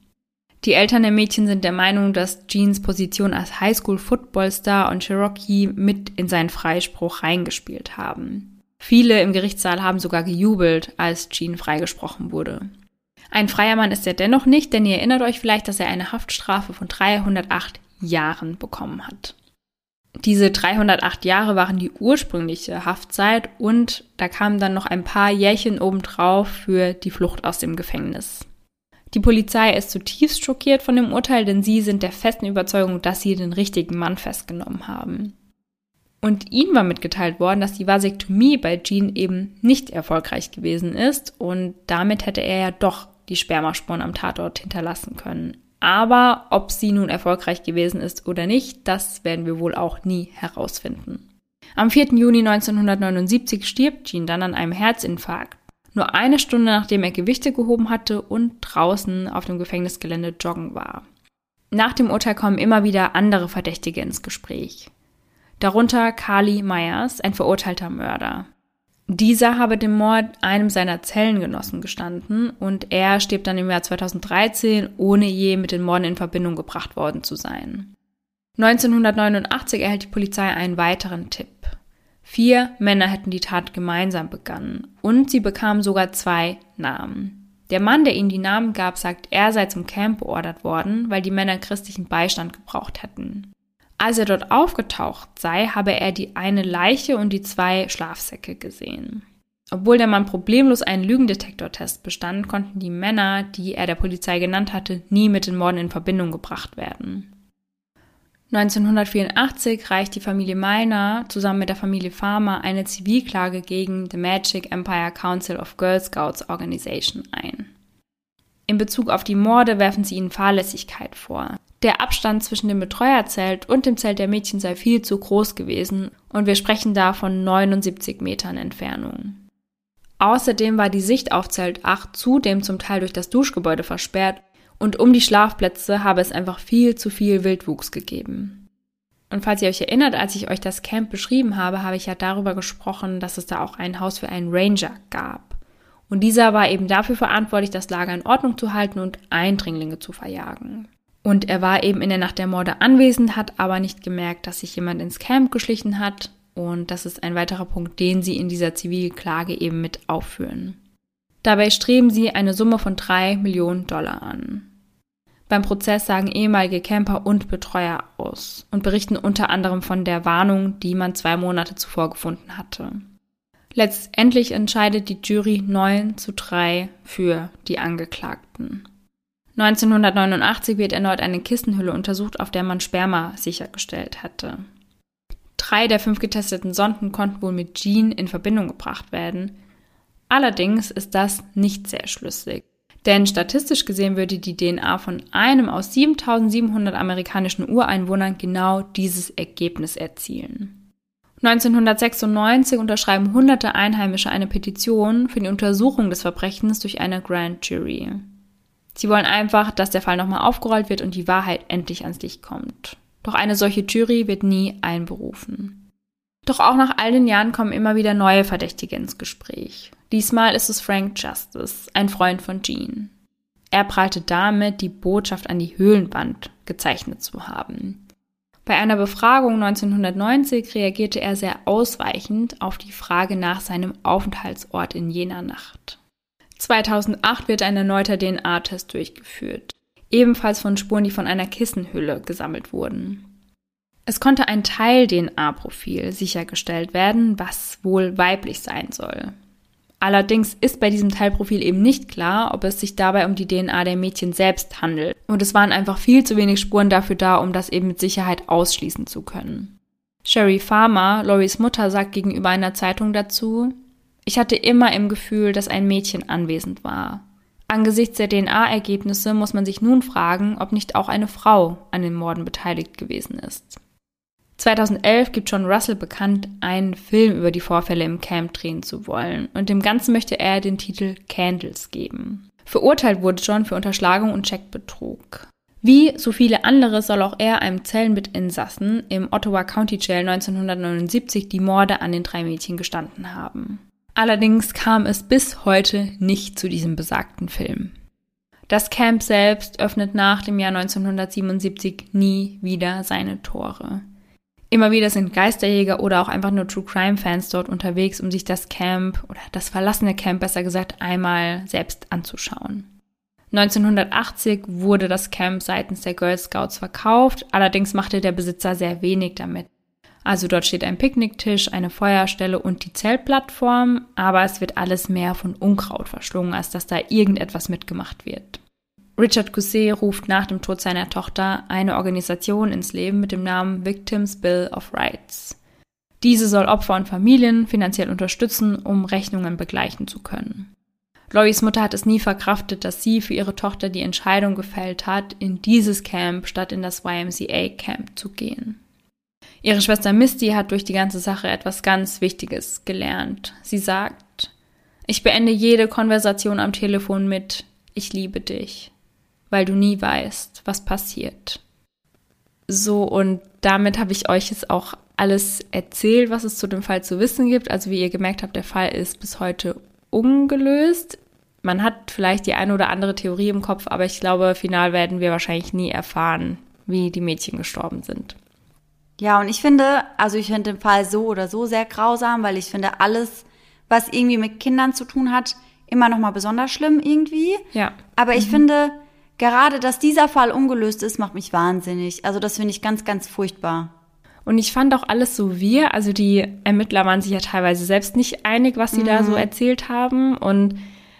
Die Eltern der Mädchen sind der Meinung, dass Jeans Position als Highschool-Footballstar und Cherokee mit in seinen Freispruch reingespielt haben. Viele im Gerichtssaal haben sogar gejubelt, als Jean freigesprochen wurde. Ein freier Mann ist er dennoch nicht, denn ihr erinnert euch vielleicht, dass er eine Haftstrafe von 308 Jahren bekommen hat. Diese 308 Jahre waren die ursprüngliche Haftzeit und da kamen dann noch ein paar Jährchen obendrauf für die Flucht aus dem Gefängnis. Die Polizei ist zutiefst schockiert von dem Urteil, denn sie sind der festen Überzeugung, dass sie den richtigen Mann festgenommen haben. Und ihnen war mitgeteilt worden, dass die Vasektomie bei Jean eben nicht erfolgreich gewesen ist und damit hätte er ja doch die Spermaspuren am Tatort hinterlassen können. Aber ob sie nun erfolgreich gewesen ist oder nicht, das werden wir wohl auch nie herausfinden. Am 4. Juni 1979 stirbt Jean dann an einem Herzinfarkt. Nur eine Stunde nachdem er Gewichte gehoben hatte und draußen auf dem Gefängnisgelände joggen war. Nach dem Urteil kommen immer wieder andere Verdächtige ins Gespräch. Darunter Carly Myers, ein verurteilter Mörder. Dieser habe dem Mord einem seiner Zellengenossen gestanden und er stirbt dann im Jahr 2013, ohne je mit den Morden in Verbindung gebracht worden zu sein. 1989 erhält die Polizei einen weiteren Tipp. Vier Männer hätten die Tat gemeinsam begangen und sie bekamen sogar zwei Namen. Der Mann, der ihnen die Namen gab, sagt, er sei zum Camp beordert worden, weil die Männer christlichen Beistand gebraucht hätten. Als er dort aufgetaucht sei, habe er die eine Leiche und die zwei Schlafsäcke gesehen. Obwohl der Mann problemlos einen Lügendetektortest bestand, konnten die Männer, die er der Polizei genannt hatte, nie mit den Morden in Verbindung gebracht werden. 1984 reicht die Familie Meiner zusammen mit der Familie Farmer eine Zivilklage gegen The Magic Empire Council of Girl Scouts Organization ein. In Bezug auf die Morde werfen sie ihnen Fahrlässigkeit vor. Der Abstand zwischen dem Betreuerzelt und dem Zelt der Mädchen sei viel zu groß gewesen und wir sprechen da von 79 Metern Entfernung. Außerdem war die Sicht auf Zelt 8 zudem zum Teil durch das Duschgebäude versperrt und um die Schlafplätze habe es einfach viel zu viel Wildwuchs gegeben. Und falls ihr euch erinnert, als ich euch das Camp beschrieben habe, habe ich ja darüber gesprochen, dass es da auch ein Haus für einen Ranger gab. Und dieser war eben dafür verantwortlich, das Lager in Ordnung zu halten und Eindringlinge zu verjagen. Und er war eben in der Nacht der Morde anwesend, hat aber nicht gemerkt, dass sich jemand ins Camp geschlichen hat. Und das ist ein weiterer Punkt, den sie in dieser Zivilklage eben mit aufführen. Dabei streben sie eine Summe von drei Millionen Dollar an. Beim Prozess sagen ehemalige Camper und Betreuer aus und berichten unter anderem von der Warnung, die man zwei Monate zuvor gefunden hatte. Letztendlich entscheidet die Jury 9 zu 3 für die Angeklagten. 1989 wird erneut eine Kistenhülle untersucht, auf der man Sperma sichergestellt hatte. Drei der fünf getesteten Sonden konnten wohl mit Jean in Verbindung gebracht werden. Allerdings ist das nicht sehr schlüssig. Denn statistisch gesehen würde die DNA von einem aus 7700 amerikanischen Ureinwohnern genau dieses Ergebnis erzielen. 1996 unterschreiben hunderte Einheimische eine Petition für die Untersuchung des Verbrechens durch eine Grand Jury. Sie wollen einfach, dass der Fall nochmal aufgerollt wird und die Wahrheit endlich ans Licht kommt. Doch eine solche Jury wird nie einberufen. Doch auch nach all den Jahren kommen immer wieder neue Verdächtige ins Gespräch. Diesmal ist es Frank Justice, ein Freund von Jean. Er prahlte damit, die Botschaft an die Höhlenwand gezeichnet zu haben. Bei einer Befragung 1990 reagierte er sehr ausweichend auf die Frage nach seinem Aufenthaltsort in jener Nacht. 2008 wird ein erneuter DNA-Test durchgeführt, ebenfalls von Spuren, die von einer Kissenhülle gesammelt wurden. Es konnte ein Teil-DNA-Profil sichergestellt werden, was wohl weiblich sein soll. Allerdings ist bei diesem Teilprofil eben nicht klar, ob es sich dabei um die DNA der Mädchen selbst handelt. Und es waren einfach viel zu wenig Spuren dafür da, um das eben mit Sicherheit ausschließen zu können. Sherry Farmer, Loris Mutter, sagt gegenüber einer Zeitung dazu, ich hatte immer im Gefühl, dass ein Mädchen anwesend war. Angesichts der DNA-Ergebnisse muss man sich nun fragen, ob nicht auch eine Frau an den Morden beteiligt gewesen ist. 2011 gibt John Russell bekannt, einen Film über die Vorfälle im Camp drehen zu wollen und dem Ganzen möchte er den Titel Candles geben. Verurteilt wurde John für Unterschlagung und Checkbetrug. Wie so viele andere soll auch er einem Insassen im Ottawa County Jail 1979 die Morde an den drei Mädchen gestanden haben. Allerdings kam es bis heute nicht zu diesem besagten Film. Das Camp selbst öffnet nach dem Jahr 1977 nie wieder seine Tore. Immer wieder sind Geisterjäger oder auch einfach nur True Crime Fans dort unterwegs, um sich das Camp oder das verlassene Camp besser gesagt einmal selbst anzuschauen. 1980 wurde das Camp seitens der Girl Scouts verkauft, allerdings machte der Besitzer sehr wenig damit. Also dort steht ein Picknicktisch, eine Feuerstelle und die Zeltplattform, aber es wird alles mehr von Unkraut verschlungen, als dass da irgendetwas mitgemacht wird. Richard Cousset ruft nach dem Tod seiner Tochter eine Organisation ins Leben mit dem Namen Victims Bill of Rights. Diese soll Opfer und Familien finanziell unterstützen, um Rechnungen begleichen zu können. Loris Mutter hat es nie verkraftet, dass sie für ihre Tochter die Entscheidung gefällt hat, in dieses Camp statt in das YMCA Camp zu gehen. Ihre Schwester Misty hat durch die ganze Sache etwas ganz Wichtiges gelernt. Sie sagt, ich beende jede Konversation am Telefon mit Ich liebe dich weil du nie weißt, was passiert. So, und damit habe ich euch jetzt auch alles erzählt, was es zu dem Fall zu wissen gibt. Also wie ihr gemerkt habt, der Fall ist bis heute ungelöst. Man hat vielleicht die eine oder andere Theorie im Kopf, aber ich glaube, final werden wir wahrscheinlich nie erfahren, wie die Mädchen gestorben sind. Ja, und ich finde, also ich finde den Fall so oder so sehr grausam, weil ich finde alles, was irgendwie mit Kindern zu tun hat, immer noch mal besonders schlimm irgendwie. Ja. Aber ich mhm. finde, gerade, dass dieser Fall ungelöst ist, macht mich wahnsinnig. Also das finde ich ganz, ganz furchtbar. Und ich fand auch alles so wir, also die Ermittler waren sich ja teilweise selbst nicht einig, was sie mhm. da so erzählt haben. Und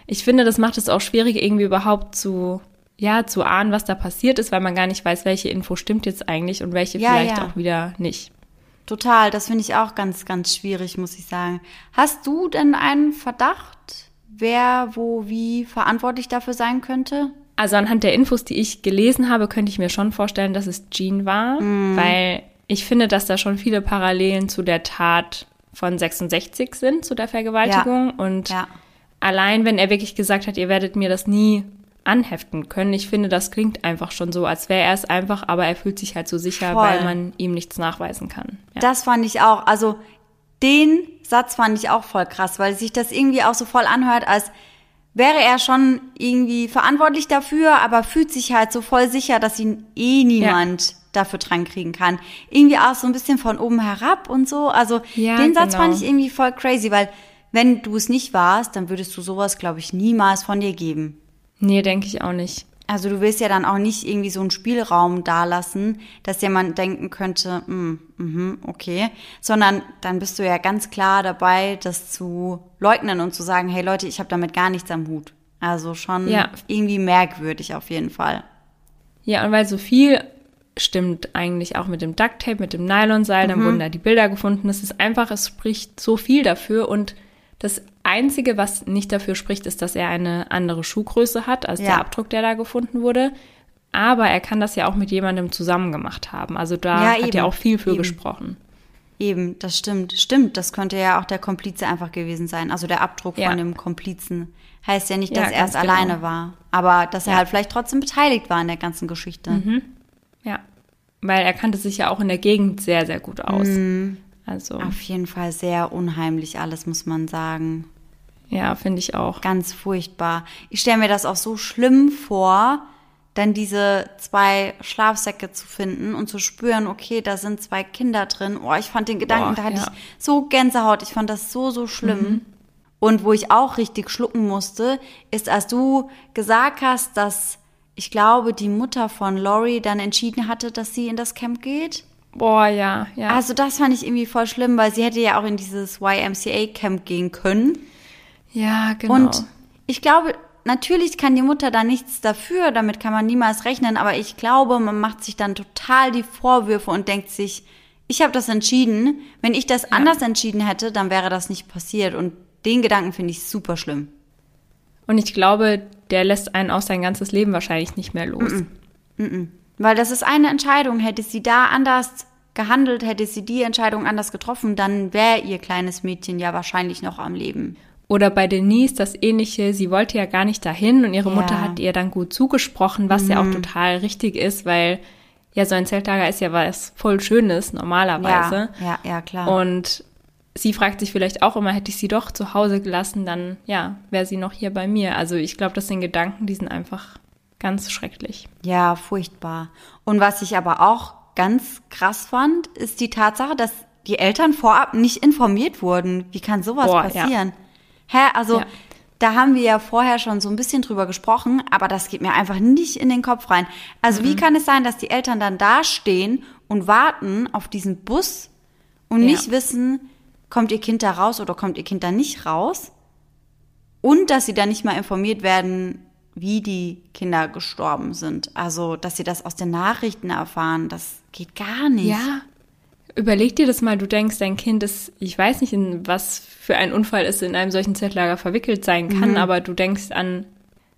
ich finde, das macht es auch schwierig, irgendwie überhaupt zu, ja, zu ahnen, was da passiert ist, weil man gar nicht weiß, welche Info stimmt jetzt eigentlich und welche ja, vielleicht ja. auch wieder nicht. Total, das finde ich auch ganz, ganz schwierig, muss ich sagen. Hast du denn einen Verdacht, wer, wo, wie verantwortlich dafür sein könnte? Also anhand der Infos, die ich gelesen habe, könnte ich mir schon vorstellen, dass es Jean war, mm. weil ich finde, dass da schon viele Parallelen zu der Tat von 66 sind, zu der Vergewaltigung. Ja. Und ja. allein, wenn er wirklich gesagt hat, ihr werdet mir das nie anheften können, ich finde, das klingt einfach schon so, als wäre er es einfach, aber er fühlt sich halt so sicher, Voll. weil man ihm nichts nachweisen kann. Ja. Das fand ich auch. Also den Satz fand ich auch voll krass, weil sich das irgendwie auch so voll anhört, als wäre er schon irgendwie verantwortlich dafür, aber fühlt sich halt so voll sicher, dass ihn eh niemand ja. dafür dran kriegen kann. Irgendwie auch so ein bisschen von oben herab und so. Also ja, den Satz genau. fand ich irgendwie voll crazy, weil wenn du es nicht warst, dann würdest du sowas, glaube ich, niemals von dir geben. Nee, denke ich auch nicht. Also du willst ja dann auch nicht irgendwie so einen Spielraum dalassen, dass jemand denken könnte, mm, mm, okay, sondern dann bist du ja ganz klar dabei, das zu leugnen und zu sagen, hey Leute, ich habe damit gar nichts am Hut. Also schon ja. irgendwie merkwürdig auf jeden Fall. Ja, und weil so viel stimmt eigentlich auch mit dem Ducktape, mit dem Nylonseil, mhm. dann wurden da die Bilder gefunden. Es ist einfach, es spricht so viel dafür und das Einzige, was nicht dafür spricht, ist, dass er eine andere Schuhgröße hat als ja. der Abdruck, der da gefunden wurde. Aber er kann das ja auch mit jemandem zusammen gemacht haben. Also da ja, hat ja auch viel für eben. gesprochen. Eben, das stimmt. Stimmt, das könnte ja auch der Komplize einfach gewesen sein. Also der Abdruck ja. von dem Komplizen. Heißt ja nicht, dass ja, er es genau. alleine war. Aber dass er halt vielleicht trotzdem beteiligt war in der ganzen Geschichte. Mhm. Ja. Weil er kannte sich ja auch in der Gegend sehr, sehr gut aus. Mhm. Also. Auf jeden Fall sehr unheimlich alles, muss man sagen. Ja, finde ich auch. Ganz furchtbar. Ich stelle mir das auch so schlimm vor, dann diese zwei Schlafsäcke zu finden und zu spüren, okay, da sind zwei Kinder drin. Oh, ich fand den Gedanken, Boah, da hatte ja. ich so Gänsehaut. Ich fand das so, so schlimm. Und wo ich auch richtig schlucken musste, ist, als du gesagt hast, dass ich glaube, die Mutter von Lori dann entschieden hatte, dass sie in das Camp geht. Boah, ja, ja. Also das fand ich irgendwie voll schlimm, weil sie hätte ja auch in dieses YMCA-Camp gehen können. ja, genau. Und ich glaube, natürlich kann die Mutter da nichts dafür, damit kann man niemals rechnen, aber ich glaube, man macht sich dann total die Vorwürfe und denkt sich, ich habe das entschieden. Wenn ich das anders entschieden hätte, dann wäre das nicht passiert. Und den Gedanken finde ich super schlimm. Und ich glaube, der lässt einen auch sein ganzes Leben wahrscheinlich nicht mehr los. Weil das ist eine Entscheidung. Hätte sie da anders gehandelt, hätte sie die Entscheidung anders getroffen, dann wäre ihr kleines Mädchen ja wahrscheinlich noch am Leben. Oder bei Denise das ähnliche, sie wollte ja gar nicht dahin und ihre Ja. Mhm. Mutter hat ihr dann gut zugesprochen, was ja auch total richtig ist, weil ja so ein Zeltlager ist ja was voll Schönes normalerweise. Ja, ja, ja, klar. Und sie fragt sich vielleicht auch immer, hätte ich sie doch zu Hause gelassen, dann ja, wäre sie noch hier bei mir. Also ich glaube, das sind Gedanken, die sind einfach ganz schrecklich. Ja, furchtbar. Und was ich aber auch ganz krass fand, ist die Tatsache, dass die Eltern vorab nicht informiert wurden. Wie kann sowas Boah, ja. passieren? Hä, also Ja. da haben wir ja vorher schon so ein bisschen drüber gesprochen, aber das geht mir einfach nicht in den Kopf rein. Also Mhm. wie kann es sein, dass die Eltern dann da stehen und warten auf diesen Bus und Ja. nicht wissen, kommt ihr Kind da raus oder kommt ihr Kind da nicht raus? Und dass sie dann nicht mal informiert werden, wie die Kinder gestorben sind. Also, dass sie das aus den Nachrichten erfahren, das geht gar nicht. Ja. Überleg dir das mal, du denkst, dein Kind ist, ich weiß nicht, in was für ein Unfall es in einem solchen Zeltlager verwickelt sein Mhm. kann, aber du denkst an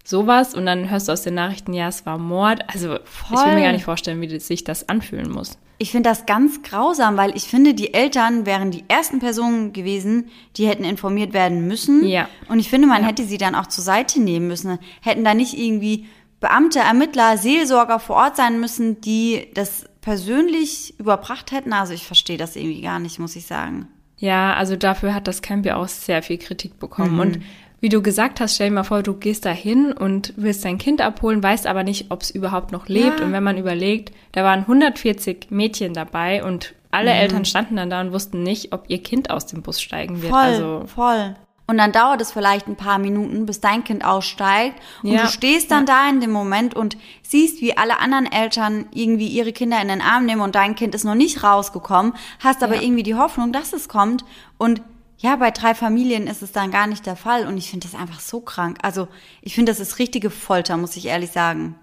sowas und dann hörst du aus den Nachrichten, ja, es war Mord. Also ich will Voll. mir gar nicht vorstellen, wie sich das anfühlen muss. Ich finde das ganz grausam, weil ich finde, die Eltern wären die ersten Personen gewesen, die hätten informiert werden müssen. Ja. Und ich finde, man hätte sie dann auch zur Seite nehmen müssen. Hätten da nicht irgendwie Beamte, Ermittler, Seelsorger vor Ort sein müssen, die das persönlich überbracht hätten. Also ich verstehe das irgendwie gar nicht, muss ich sagen. Ja, also dafür hat das Camp ja auch sehr viel Kritik Mhm. bekommen. Und wie du gesagt hast, stell dir mal vor, du gehst da hin und willst dein Kind abholen, weißt aber nicht, ob es überhaupt noch lebt. Ja. Und wenn man überlegt, da waren 140 Mädchen dabei und alle Mhm. Eltern standen dann da und wussten nicht, ob ihr Kind aus dem Bus steigen wird. Voll, Also voll. Und dann dauert es vielleicht ein paar Minuten, bis dein Kind aussteigt. Und Ja, du stehst dann da in dem Moment und siehst, wie alle anderen Eltern irgendwie ihre Kinder in den Arm nehmen und dein Kind ist noch nicht rausgekommen, hast aber Ja. irgendwie die Hoffnung, dass es kommt. Und ja, bei drei Familien ist es dann gar nicht der Fall. Und ich finde das einfach so krank. Also ich finde, das ist richtige Folter, muss ich ehrlich sagen.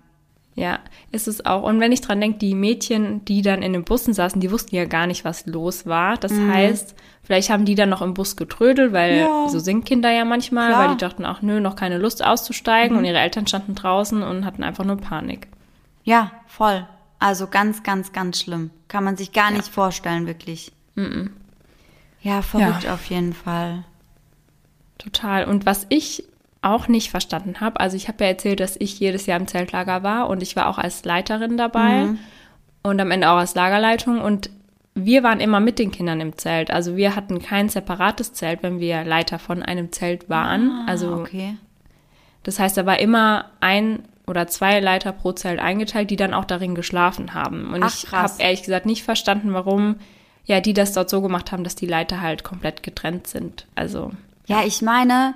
Ja, ist es auch. Und wenn ich dran denke, die Mädchen, die dann in den Bussen saßen, die wussten ja gar nicht, was los war. Das heißt, vielleicht haben die dann noch im Bus getrödelt, weil Mhm. Ja. so sind Kinder ja manchmal, Klar. Mhm. weil die dachten, ach nö, noch keine Lust auszusteigen und ihre Eltern standen draußen und hatten einfach nur Panik. Ja, voll. Also ganz, ganz, ganz schlimm. Kann man sich gar nicht vorstellen, wirklich. Ja, verrückt auf jeden Fall. Total. Und was ich auch nicht verstanden habe, also ich habe ja erzählt, dass ich jedes Jahr im Zeltlager war und ich war auch als Leiterin dabei Mhm. und am Ende auch als Lagerleitung und wir waren immer mit den Kindern im Zelt. Also wir hatten kein separates Zelt, wenn wir Leiter von einem Zelt waren. also Ah, okay. das heißt, da war immer ein oder zwei Leiter pro Zelt eingeteilt, die dann auch darin geschlafen haben. Und Ach, ich habe ehrlich gesagt nicht verstanden, warum ja die das dort so gemacht haben, dass die Leiter halt komplett getrennt sind. Also Ja, ich meine,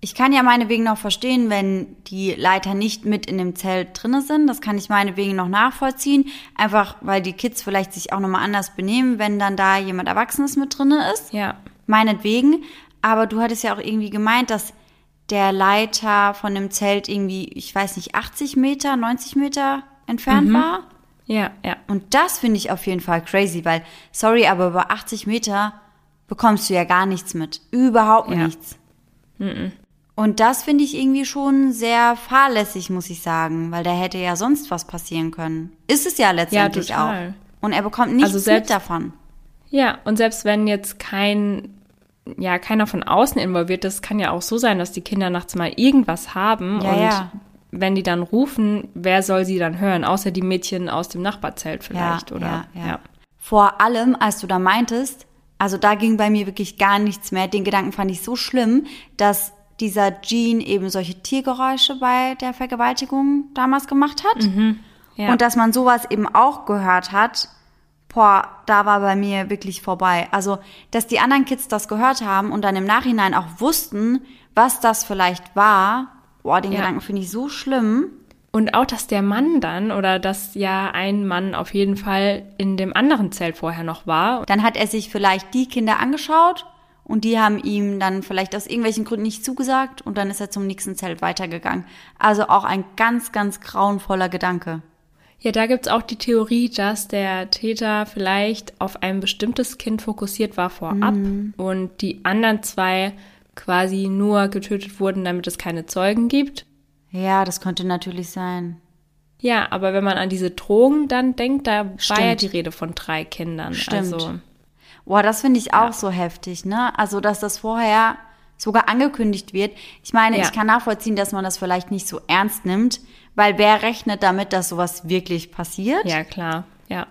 ich kann ja meinetwegen noch verstehen, wenn die Leiter nicht mit in dem Zelt drinne sind. Das kann ich meinetwegen noch nachvollziehen. Einfach, weil die Kids vielleicht sich auch nochmal anders benehmen, wenn dann da jemand Erwachsenes mit drinne ist. ja, Meinetwegen. Aber du hattest ja auch irgendwie gemeint, dass der Leiter von dem Zelt irgendwie, ich weiß nicht, 80 Meter, 90 Meter entfernt war. Ja, ja. Und das finde ich auf jeden Fall crazy, weil, sorry, aber über 80 Meter bekommst du ja gar nichts mit. Überhaupt Ja. nichts. Und das finde ich irgendwie schon sehr fahrlässig, muss ich sagen, weil da hätte ja sonst was passieren können. Ist es ja letztendlich total. auch. Und er bekommt nichts Also selbst- mit davon. Ja, und selbst wenn jetzt kein, ja, keiner von außen involviert ist, kann ja auch so sein, dass die Kinder nachts mal irgendwas haben Ja, und ja. Wenn die dann rufen, wer soll sie dann hören? Außer die Mädchen aus dem Nachbarzelt vielleicht, ja, oder? Ja, ja. Vor allem, als du da meintest, also da ging bei mir wirklich gar nichts mehr. Den Gedanken fand ich so schlimm, dass dieser Gene eben solche Tiergeräusche bei der Vergewaltigung damals gemacht hat. Mhm. Ja. Und dass man sowas eben auch gehört hat, boah, da war bei mir wirklich vorbei. Also, dass die anderen Kids das gehört haben und dann im Nachhinein auch wussten, was das vielleicht war, boah, den Ja. Gedanken finde ich so schlimm. Und auch, dass der Mann dann oder dass ja ein Mann auf jeden Fall in dem anderen Zelt vorher noch war. Dann hat er sich vielleicht die Kinder angeschaut und die haben ihm dann vielleicht aus irgendwelchen Gründen nicht zugesagt und dann ist er zum nächsten Zelt weitergegangen. Also auch ein ganz, ganz grauenvoller Gedanke. Ja, da gibt's auch die Theorie, dass der Täter vielleicht auf ein bestimmtes Kind fokussiert war vorab und die anderen zwei quasi nur getötet wurden, damit es keine Zeugen gibt. Ja, das könnte natürlich sein. Ja, aber wenn man an diese Drogen dann denkt, da war ja die Rede von drei Kindern. Stimmt. Also, Boah, das finde ich auch so heftig, ne? Also, dass das vorher sogar angekündigt wird. Ich meine, Ja. ich kann nachvollziehen, dass man das vielleicht nicht so ernst nimmt, weil wer rechnet damit, dass sowas wirklich passiert? ja, klar, ja.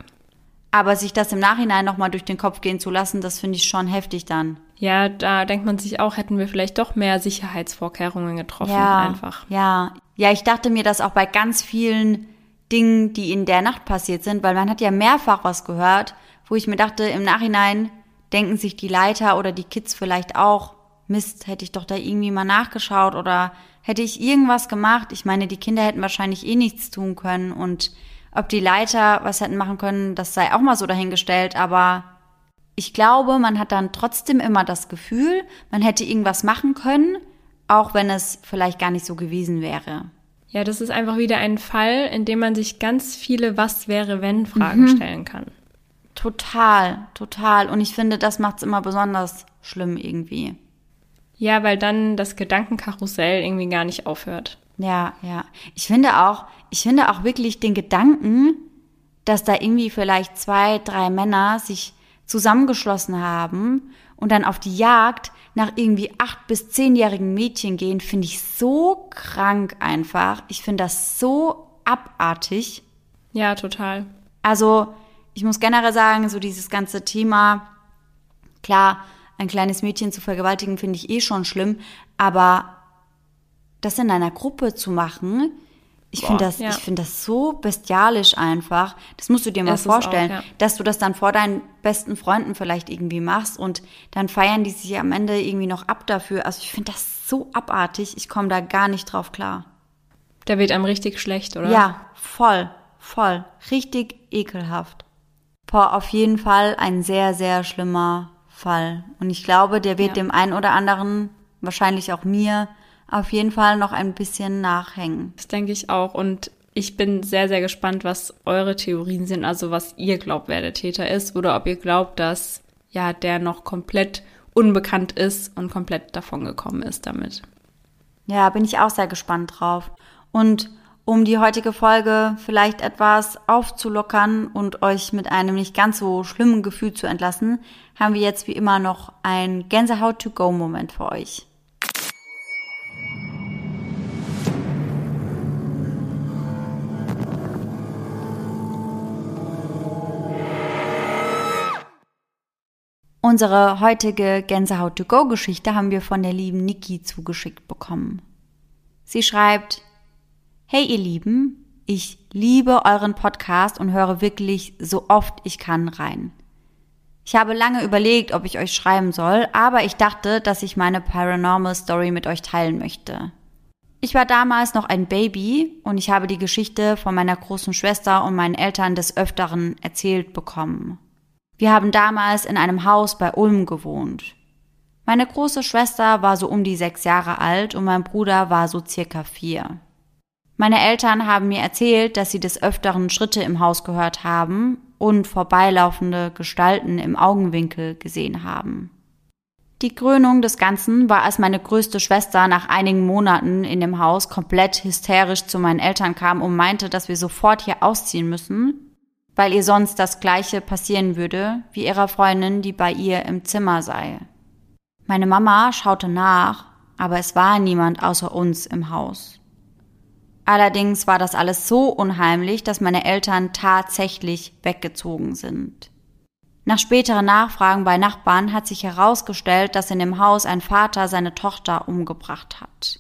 Aber sich das im Nachhinein nochmal durch den Kopf gehen zu lassen, das finde ich schon heftig dann. Ja, da denkt man sich auch, hätten wir vielleicht doch mehr Sicherheitsvorkehrungen getroffen, ja, einfach. Ja, ja, ich dachte mir das auch bei ganz vielen Dingen, die in der Nacht passiert sind, weil man hat ja mehrfach was gehört, wo ich mir dachte, im Nachhinein denken sich die Leiter oder die Kids vielleicht auch, Mist, hätte ich doch da irgendwie mal nachgeschaut oder hätte ich irgendwas gemacht. Ich meine, die Kinder hätten wahrscheinlich eh nichts tun können und ob die Leiter was hätten machen können, das sei auch mal so dahingestellt, aber ich glaube, man hat dann trotzdem immer das Gefühl, man hätte irgendwas machen können, auch wenn es vielleicht gar nicht so gewesen wäre. Ja, das ist einfach wieder ein Fall, in dem man sich ganz viele Was wäre, wenn Fragen stellen kann. Total, total. Und ich finde, das macht es immer besonders schlimm irgendwie. Ja, weil dann das Gedankenkarussell irgendwie gar nicht aufhört. Ja, ja. Ich finde auch, ich finde auch wirklich den Gedanken, dass da irgendwie vielleicht zwei, drei Männer sich zusammengeschlossen haben und dann auf die Jagd nach irgendwie acht bis zehnjährigen Mädchen gehen, finde ich so krank einfach. Ich finde das so abartig. Ja, total. Also, ich muss generell sagen, so dieses ganze Thema, klar, ein kleines Mädchen zu vergewaltigen, finde ich eh schon schlimm, aber das in einer Gruppe zu machen, ich finde das, ja. ich finde das so bestialisch einfach. Das musst du dir mal es auch, vorstellen, ja. dass du das dann vor deinen besten Freunden vielleicht irgendwie machst und dann feiern die sich am Ende irgendwie noch ab dafür. Also ich finde das so abartig. Ich komme da gar nicht drauf klar. Da wird einem richtig schlecht, oder? Ja, voll, voll. Richtig ekelhaft. Boah, auf jeden Fall ein sehr, sehr schlimmer Fall. Und ich glaube, der wird Ja. dem einen oder anderen, wahrscheinlich auch mir, auf jeden Fall noch ein bisschen nachhängen. Das denke ich auch. Und ich bin sehr, sehr gespannt, was eure Theorien sind, also was ihr glaubt, wer der Täter ist, oder ob ihr glaubt, dass ja der noch komplett unbekannt ist und komplett davongekommen ist damit. Ja, bin ich auch sehr gespannt drauf. Und um die heutige Folge vielleicht etwas aufzulockern und euch mit einem nicht ganz so schlimmen Gefühl zu entlassen, haben wir jetzt wie immer noch ein Gänsehaut-to-go-Moment für euch. Unsere heutige Gänsehaut-to-go-Geschichte haben wir von der lieben Niki zugeschickt bekommen. Sie schreibt, Hey ihr Lieben, ich liebe euren Podcast und höre wirklich so oft ich kann rein. Ich habe lange überlegt, ob ich euch schreiben soll, aber ich dachte, dass ich meine Paranormal Story mit euch teilen möchte. Ich war damals noch ein Baby und ich habe die Geschichte von meiner großen Schwester und meinen Eltern des Öfteren erzählt bekommen. Wir haben damals in einem Haus bei Ulm gewohnt. Meine große Schwester war so um die sechs Jahre alt und mein Bruder war so circa vier. Meine Eltern haben mir erzählt, dass sie des Öfteren Schritte im Haus gehört haben und vorbeilaufende Gestalten im Augenwinkel gesehen haben. Die Krönung des Ganzen war, als meine größte Schwester nach einigen Monaten in dem Haus komplett hysterisch zu meinen Eltern kam und meinte, dass wir sofort hier ausziehen müssen, weil ihr sonst das gleiche passieren würde wie ihrer Freundin, die bei ihr im Zimmer sei. Meine Mama schaute nach, aber es war niemand außer uns im Haus. Allerdings war das alles so unheimlich, dass meine Eltern tatsächlich weggezogen sind. Nach späteren Nachfragen bei Nachbarn hat sich herausgestellt, dass in dem Haus ein Vater seine Tochter umgebracht hat.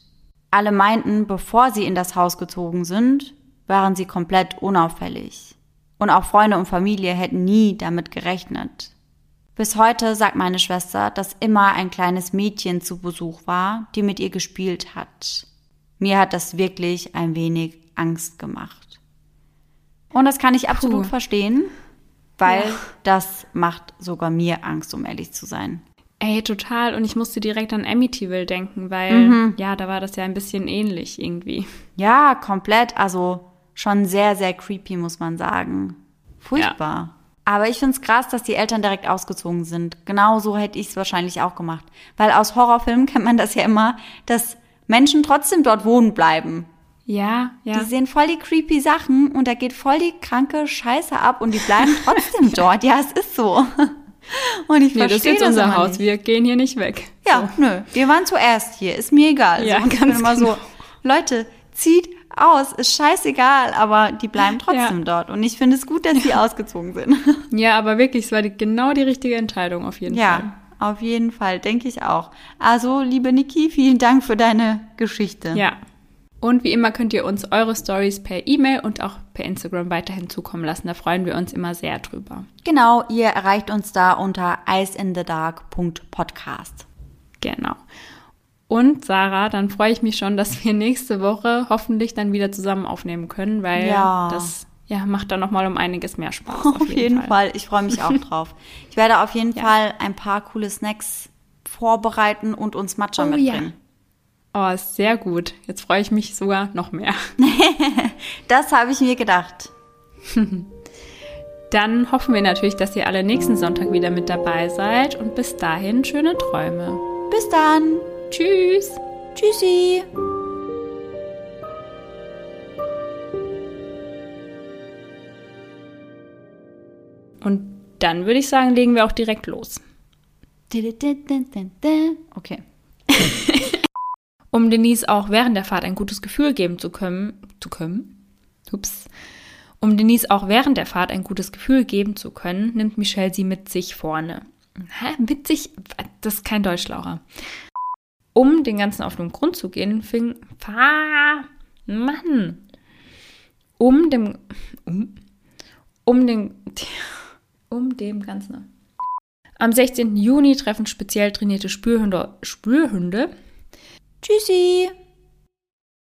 Alle meinten, bevor sie in das Haus gezogen sind, waren sie komplett unauffällig. Und auch Freunde und Familie hätten nie damit gerechnet. Bis heute sagt meine Schwester, dass immer ein kleines Mädchen zu Besuch war, die mit ihr gespielt hat. Mir hat das wirklich ein wenig Angst gemacht. Und das kann ich absolut Puh. verstehen, weil ja. das macht sogar mir Angst, um ehrlich zu sein. Ey, total. Und ich musste direkt an Amityville denken, weil mhm. ja, da war das ja ein bisschen ähnlich irgendwie. Ja, komplett. Also schon sehr, sehr creepy, muss man sagen. Furchtbar. Ja. Aber ich finde es krass, dass die Eltern direkt ausgezogen sind. Genau so hätte ich es wahrscheinlich auch gemacht. Weil aus Horrorfilmen kennt man das ja immer, dass Menschen trotzdem dort wohnen bleiben. Ja, ja. Die sehen voll die creepy Sachen und da geht voll die kranke Scheiße ab und die bleiben trotzdem dort. Ja, es ist so. Und ich nee, verstehe das ist jetzt das unser Haus. Nicht. Wir gehen hier nicht weg. Ja, so. nö. Wir waren zuerst hier. Ist mir egal. Ja, so, ganz immer genau. so. Leute, zieht aus, ist scheißegal, aber die bleiben trotzdem ja. dort. Und ich finde es gut, dass sie ja. ausgezogen sind. Ja, aber wirklich, es war die, genau die richtige Entscheidung auf jeden ja, Fall. Ja, auf jeden Fall, denke ich auch. Also, liebe Niki, vielen Dank für deine Geschichte. Ja. Und wie immer könnt ihr uns eure Stories per E-Mail und auch per Instagram weiterhin zukommen lassen. Da freuen wir uns immer sehr drüber. Genau, ihr erreicht uns da unter iceinthedark.podcast. Genau. Und Sarah, dann freue ich mich schon, dass wir nächste Woche hoffentlich dann wieder zusammen aufnehmen können, weil ja. das ja, macht dann nochmal um einiges mehr Spaß. Auf, auf jeden, jeden, Fall. Fall. Ich freue mich auch drauf. Ich werde auf jeden ja. Fall ein paar coole Snacks vorbereiten und uns Matcha oh, mitbringen. Ja. Oh, sehr gut. Jetzt freue ich mich sogar noch mehr. das habe ich mir gedacht. Dann hoffen wir natürlich, dass ihr alle nächsten Sonntag wieder mit dabei seid und bis dahin schöne Träume. Bis dann. Tschüss. Tschüssi. Und dann würde ich sagen, legen wir auch direkt los. Okay. um Denise auch während der Fahrt ein gutes Gefühl geben zu können, zu können, ups, um Denise auch während der Fahrt ein gutes Gefühl geben zu können, nimmt Michelle sie mit sich vorne. Hä, mit sich? Das ist kein Deutschlaucher um den Ganzen auf den Grund zu gehen, fing. Ah, Mann! Um dem. Um, um den. Um dem Ganzen. Am 16. Juni treffen speziell trainierte Spürhunde. Spürhunde. Tschüssi!